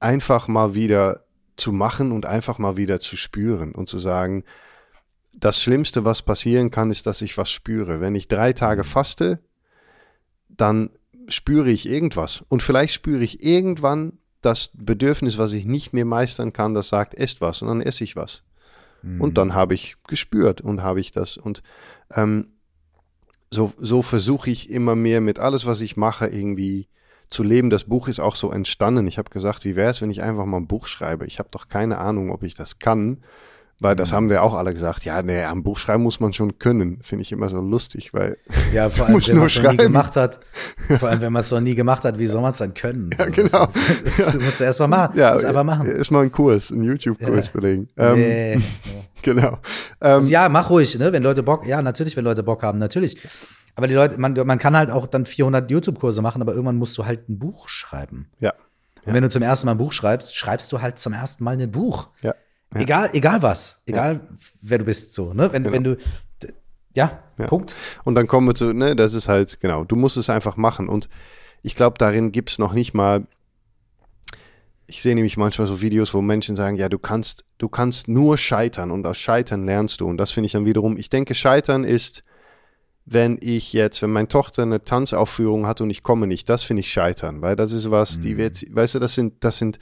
einfach mal wieder zu machen und einfach mal wieder zu spüren und zu sagen, das Schlimmste, was passieren kann, ist, dass ich was spüre. Wenn ich drei Tage faste, dann spüre ich irgendwas. Und vielleicht spüre ich irgendwann das Bedürfnis, was ich nicht mehr meistern kann, das sagt, esst was. Und dann esse ich was. Mhm. Und dann habe ich gespürt und habe ich das. Und ähm, so, so versuche ich immer mehr mit alles, was ich mache, irgendwie zu leben. Das Buch ist auch so entstanden. Ich habe gesagt, wie wäre es, wenn ich einfach mal ein Buch schreibe? Ich habe doch keine Ahnung, ob ich das kann. Weil das mhm. haben wir auch alle gesagt, ja, nee, am Buch schreiben muss man schon können. Finde ich immer so lustig, weil
ja, vor allem, wenn man es noch nie gemacht hat, vor allem, wenn man es noch nie gemacht hat, wie soll man es dann können?
Ja, genau. Das,
das, das ja. musst du erst mal machen. Ja, musst einfach machen.
Ist mal ein Kurs, ein YouTube-Kurs ja. belegen. Ähm, nee. genau.
Ähm, also, ja, mach ruhig, ne, wenn Leute Bock, ja, natürlich, wenn Leute Bock haben, natürlich. Aber die Leute, man, man kann halt auch dann 400 YouTube-Kurse machen, aber irgendwann musst du halt ein Buch schreiben.
Ja.
Und wenn du zum ersten Mal ein Buch schreibst, schreibst du halt zum ersten Mal ein Buch.
Ja.
Ja. Egal, egal was, egal ja. wer du bist, so, ne? Wenn, genau. wenn du, ja, ja, Punkt.
Und dann kommen wir zu, ne, das ist halt, genau, du musst es einfach machen. Und ich glaube, darin gibt es noch nicht mal, ich sehe nämlich manchmal so Videos, wo Menschen sagen, ja, du kannst, du kannst nur scheitern und aus Scheitern lernst du. Und das finde ich dann wiederum, ich denke, Scheitern ist, wenn ich jetzt, wenn meine Tochter eine Tanzaufführung hat und ich komme nicht, das finde ich Scheitern, weil das ist was, mhm. die wird, weißt du, das sind, das sind,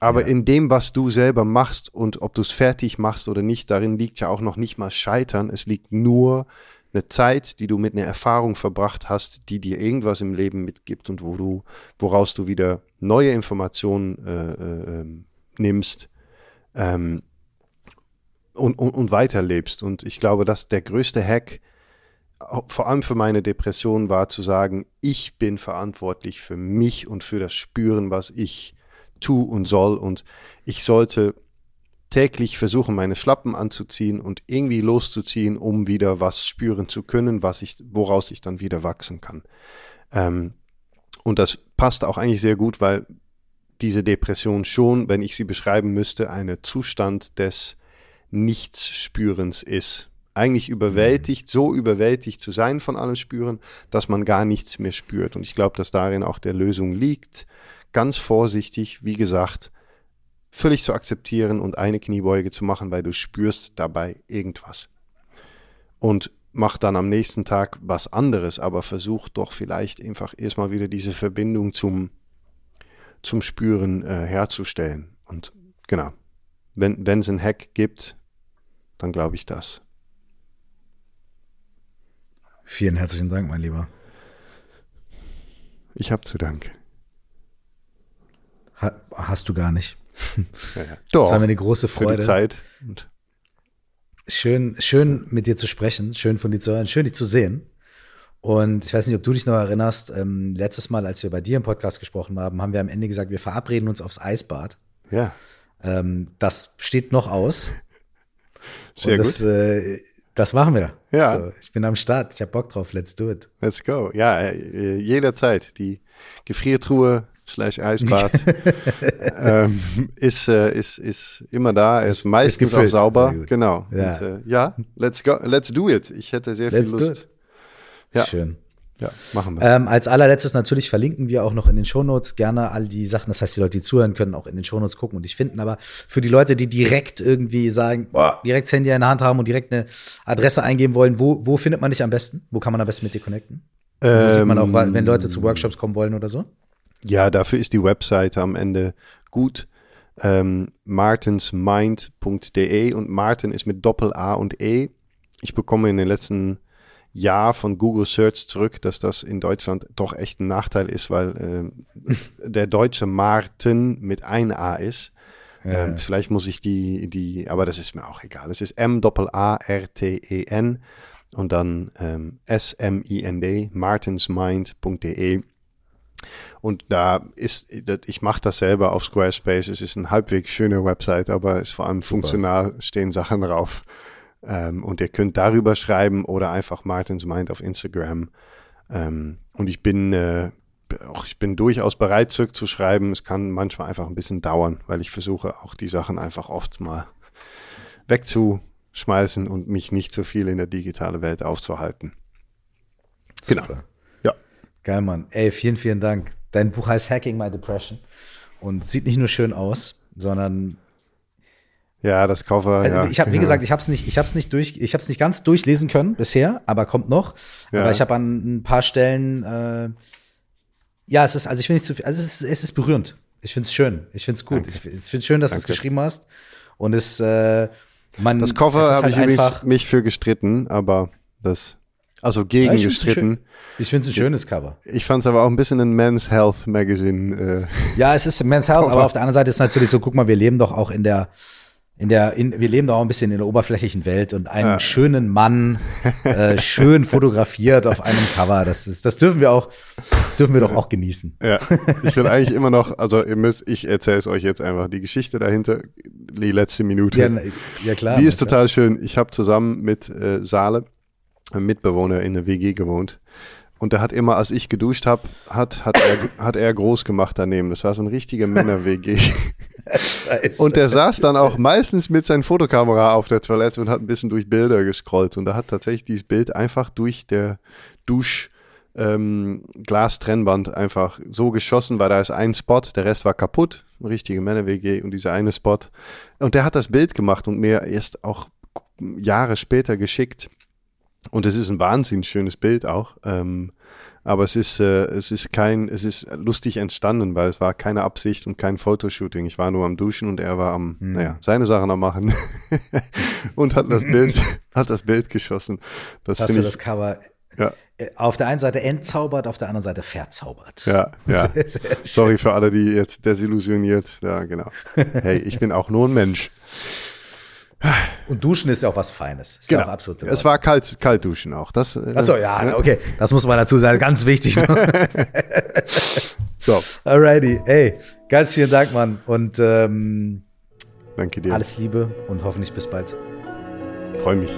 aber ja. in dem, was du selber machst und ob du es fertig machst oder nicht, darin liegt ja auch noch nicht mal Scheitern. Es liegt nur eine Zeit, die du mit einer Erfahrung verbracht hast, die dir irgendwas im Leben mitgibt und wo du, woraus du wieder neue Informationen äh, äh, ähm, nimmst ähm, und, und, und weiterlebst. Und ich glaube, dass der größte Hack, vor allem für meine Depression, war zu sagen, ich bin verantwortlich für mich und für das Spüren, was ich tu und soll und ich sollte täglich versuchen, meine Schlappen anzuziehen und irgendwie loszuziehen, um wieder was spüren zu können, was ich, woraus ich dann wieder wachsen kann. Ähm, und das passt auch eigentlich sehr gut, weil diese Depression schon, wenn ich sie beschreiben müsste, ein Zustand des Nichtsspürens ist. Eigentlich überwältigt, so überwältigt zu sein von allen Spüren, dass man gar nichts mehr spürt. Und ich glaube, dass darin auch der Lösung liegt, ganz vorsichtig, wie gesagt, völlig zu akzeptieren und eine Kniebeuge zu machen, weil du spürst dabei irgendwas. Und mach dann am nächsten Tag was anderes, aber versuch doch vielleicht einfach erstmal wieder diese Verbindung zum, zum Spüren äh, herzustellen. Und genau, wenn es einen Hack gibt, dann glaube ich das.
Vielen herzlichen Dank, mein Lieber.
Ich habe zu danken.
Ha, hast du gar nicht.
Ja, ja. Doch. Das
war mir eine große Freude. Für
die Zeit.
schön, schön mit dir zu sprechen, schön von dir zu hören, schön dich zu sehen. Und ich weiß nicht, ob du dich noch erinnerst, ähm, letztes Mal, als wir bei dir im Podcast gesprochen haben, haben wir am Ende gesagt, wir verabreden uns aufs Eisbad.
Ja.
Ähm, das steht noch aus.
Sehr
das,
gut.
Äh, Das machen wir.
Ja.
So, ich bin am Start. Ich habe Bock drauf. Let's do it.
Let's go. Ja, äh, jederzeit. Die Gefriertruhe slash Eisbad ähm, ist, äh, ist, ist immer da. Er ist meistens
gefüllt.
auch sauber. Genau.
Ja.
Und, äh, ja, let's go. Let's do it. Ich hätte sehr
Let's
viel
do
Lust.
it.
Ja.
Schön.
Ja, machen wir.
Ähm, als allerletztes natürlich verlinken wir auch noch in den Shownotes gerne all die Sachen. Das heißt, die Leute, die zuhören, können auch in den Shownotes gucken und dich finden. Aber für die Leute, die direkt irgendwie sagen, boah, direkt das Handy in der Hand haben und direkt eine Adresse eingeben wollen, wo, wo findet man dich am besten? Wo kann man am besten mit dir connecten? wo sieht man auch,
Ähm,
wenn Leute zu Workshops kommen wollen oder so?
Ja, dafür ist die Webseite am Ende gut. Ähm, martensmind.de und Martin ist mit Doppel A und E. Ich bekomme in den letzten Jahr von Google Search zurück, dass das in Deutschland doch echt ein Nachteil ist, weil ähm, der deutsche Martin mit ein A ist. Ähm, vielleicht muss ich die, die, aber das ist mir auch egal. Es ist M Doppel A R T E N und dann ähm, S M I N D martensmind.de. Und da ist, ich mache das selber auf Squarespace. Es ist eine halbwegs schöne Website, aber es ist vor allem funktional, stehen Sachen drauf. Ähm, und ihr könnt darüber schreiben oder einfach Martins Mind auf Instagram. Ähm, und ich bin, äh, auch, ich bin durchaus bereit zurückzuschreiben. Es kann manchmal einfach ein bisschen dauern, weil ich versuche auch die Sachen einfach oft mal wegzuschmeißen und mich nicht so viel in der digitalen Welt aufzuhalten. Genau.
Super.
Ja.
Geil, Mann. Ey, vielen, vielen Dank. Dein Buch heißt Hacking My Depression und sieht nicht nur schön aus, sondern
Ja, das Cover.
Also
ja,
ich habe, wie
ja.
gesagt, ich habe es nicht, ich habe es nicht durch, ich habe es nicht ganz durchlesen können bisher, aber kommt noch.
Ja.
Aber ich habe an ein paar Stellen, äh, ja, es ist, also ich will nicht zu viel, also es ist, es ist berührend. Ich finde es schön, ich finde es gut. Ich, ich finde es schön, dass du es
Danke.
geschrieben hast und es, äh, man,
Das Cover habe
halt
ich übrigens mich für gestritten, aber das, also gegen
Ja,
gestritten.
Ich finde es ein schönes Cover.
Ich fand es aber auch ein bisschen ein Men's Health Magazine. Äh,
Ja, es ist Men's Health, aber auf der anderen Seite ist natürlich so, guck mal, wir leben doch auch in der, in der, in, wir leben doch auch ein bisschen in der oberflächlichen Welt und einen schönen Mann äh, schön fotografiert auf einem Cover. Das ist, das dürfen wir auch, das dürfen wir doch auch genießen.
ja, ich will eigentlich immer noch, also ihr müsst, ich erzähle es euch jetzt einfach, die Geschichte dahinter, die letzte Minute.
Ja, ja klar.
Die ist
ja.
total schön. Ich habe zusammen mit äh, Saale, einem Mitbewohner in der WG gewohnt. Und der hat immer, als ich geduscht habe, hat, hat, er, hat er groß gemacht daneben. Das war so ein richtiger Männer-WG. Und der saß dann auch meistens mit seiner Fotokamera auf der Toilette und hat ein bisschen durch Bilder gescrollt. Und da hat tatsächlich dieses Bild einfach durch der Dusch ähm, Glastrennwand einfach so geschossen, weil da ist ein Spot, der Rest war kaputt, eine richtige Männer-WG und dieser eine Spot. Und der hat das Bild gemacht und mir erst auch Jahre später geschickt. Und es ist ein wahnsinnig schönes Bild auch. Ähm, aber es ist, äh, es ist kein, es ist lustig entstanden, weil es war keine Absicht und kein Fotoshooting. Ich war nur am Duschen und er war am,
Hm.
naja, seine Sachen am machen und hat das Bild, hat das Bild geschossen. Das
hast du
ich,
das Cover
ja,
äh, auf der einen Seite entzaubert, auf der anderen Seite verzaubert.
ja, ja.
Sehr, sehr.
Sorry für alle, die jetzt desillusioniert. Ja, genau. Hey, ich bin auch nur ein Mensch.
Und Duschen ist ja auch was Feines. Ist
Genau.
ja absolut.
es war kalt, kalt duschen auch. Das, äh,
Achso, ja, okay. Das muss man dazu sagen. Ganz wichtig.
So,
Alrighty. Ey, ganz vielen Dank, Mann. Und ähm,
danke dir.
alles Liebe und hoffentlich bis bald.
Freue mich.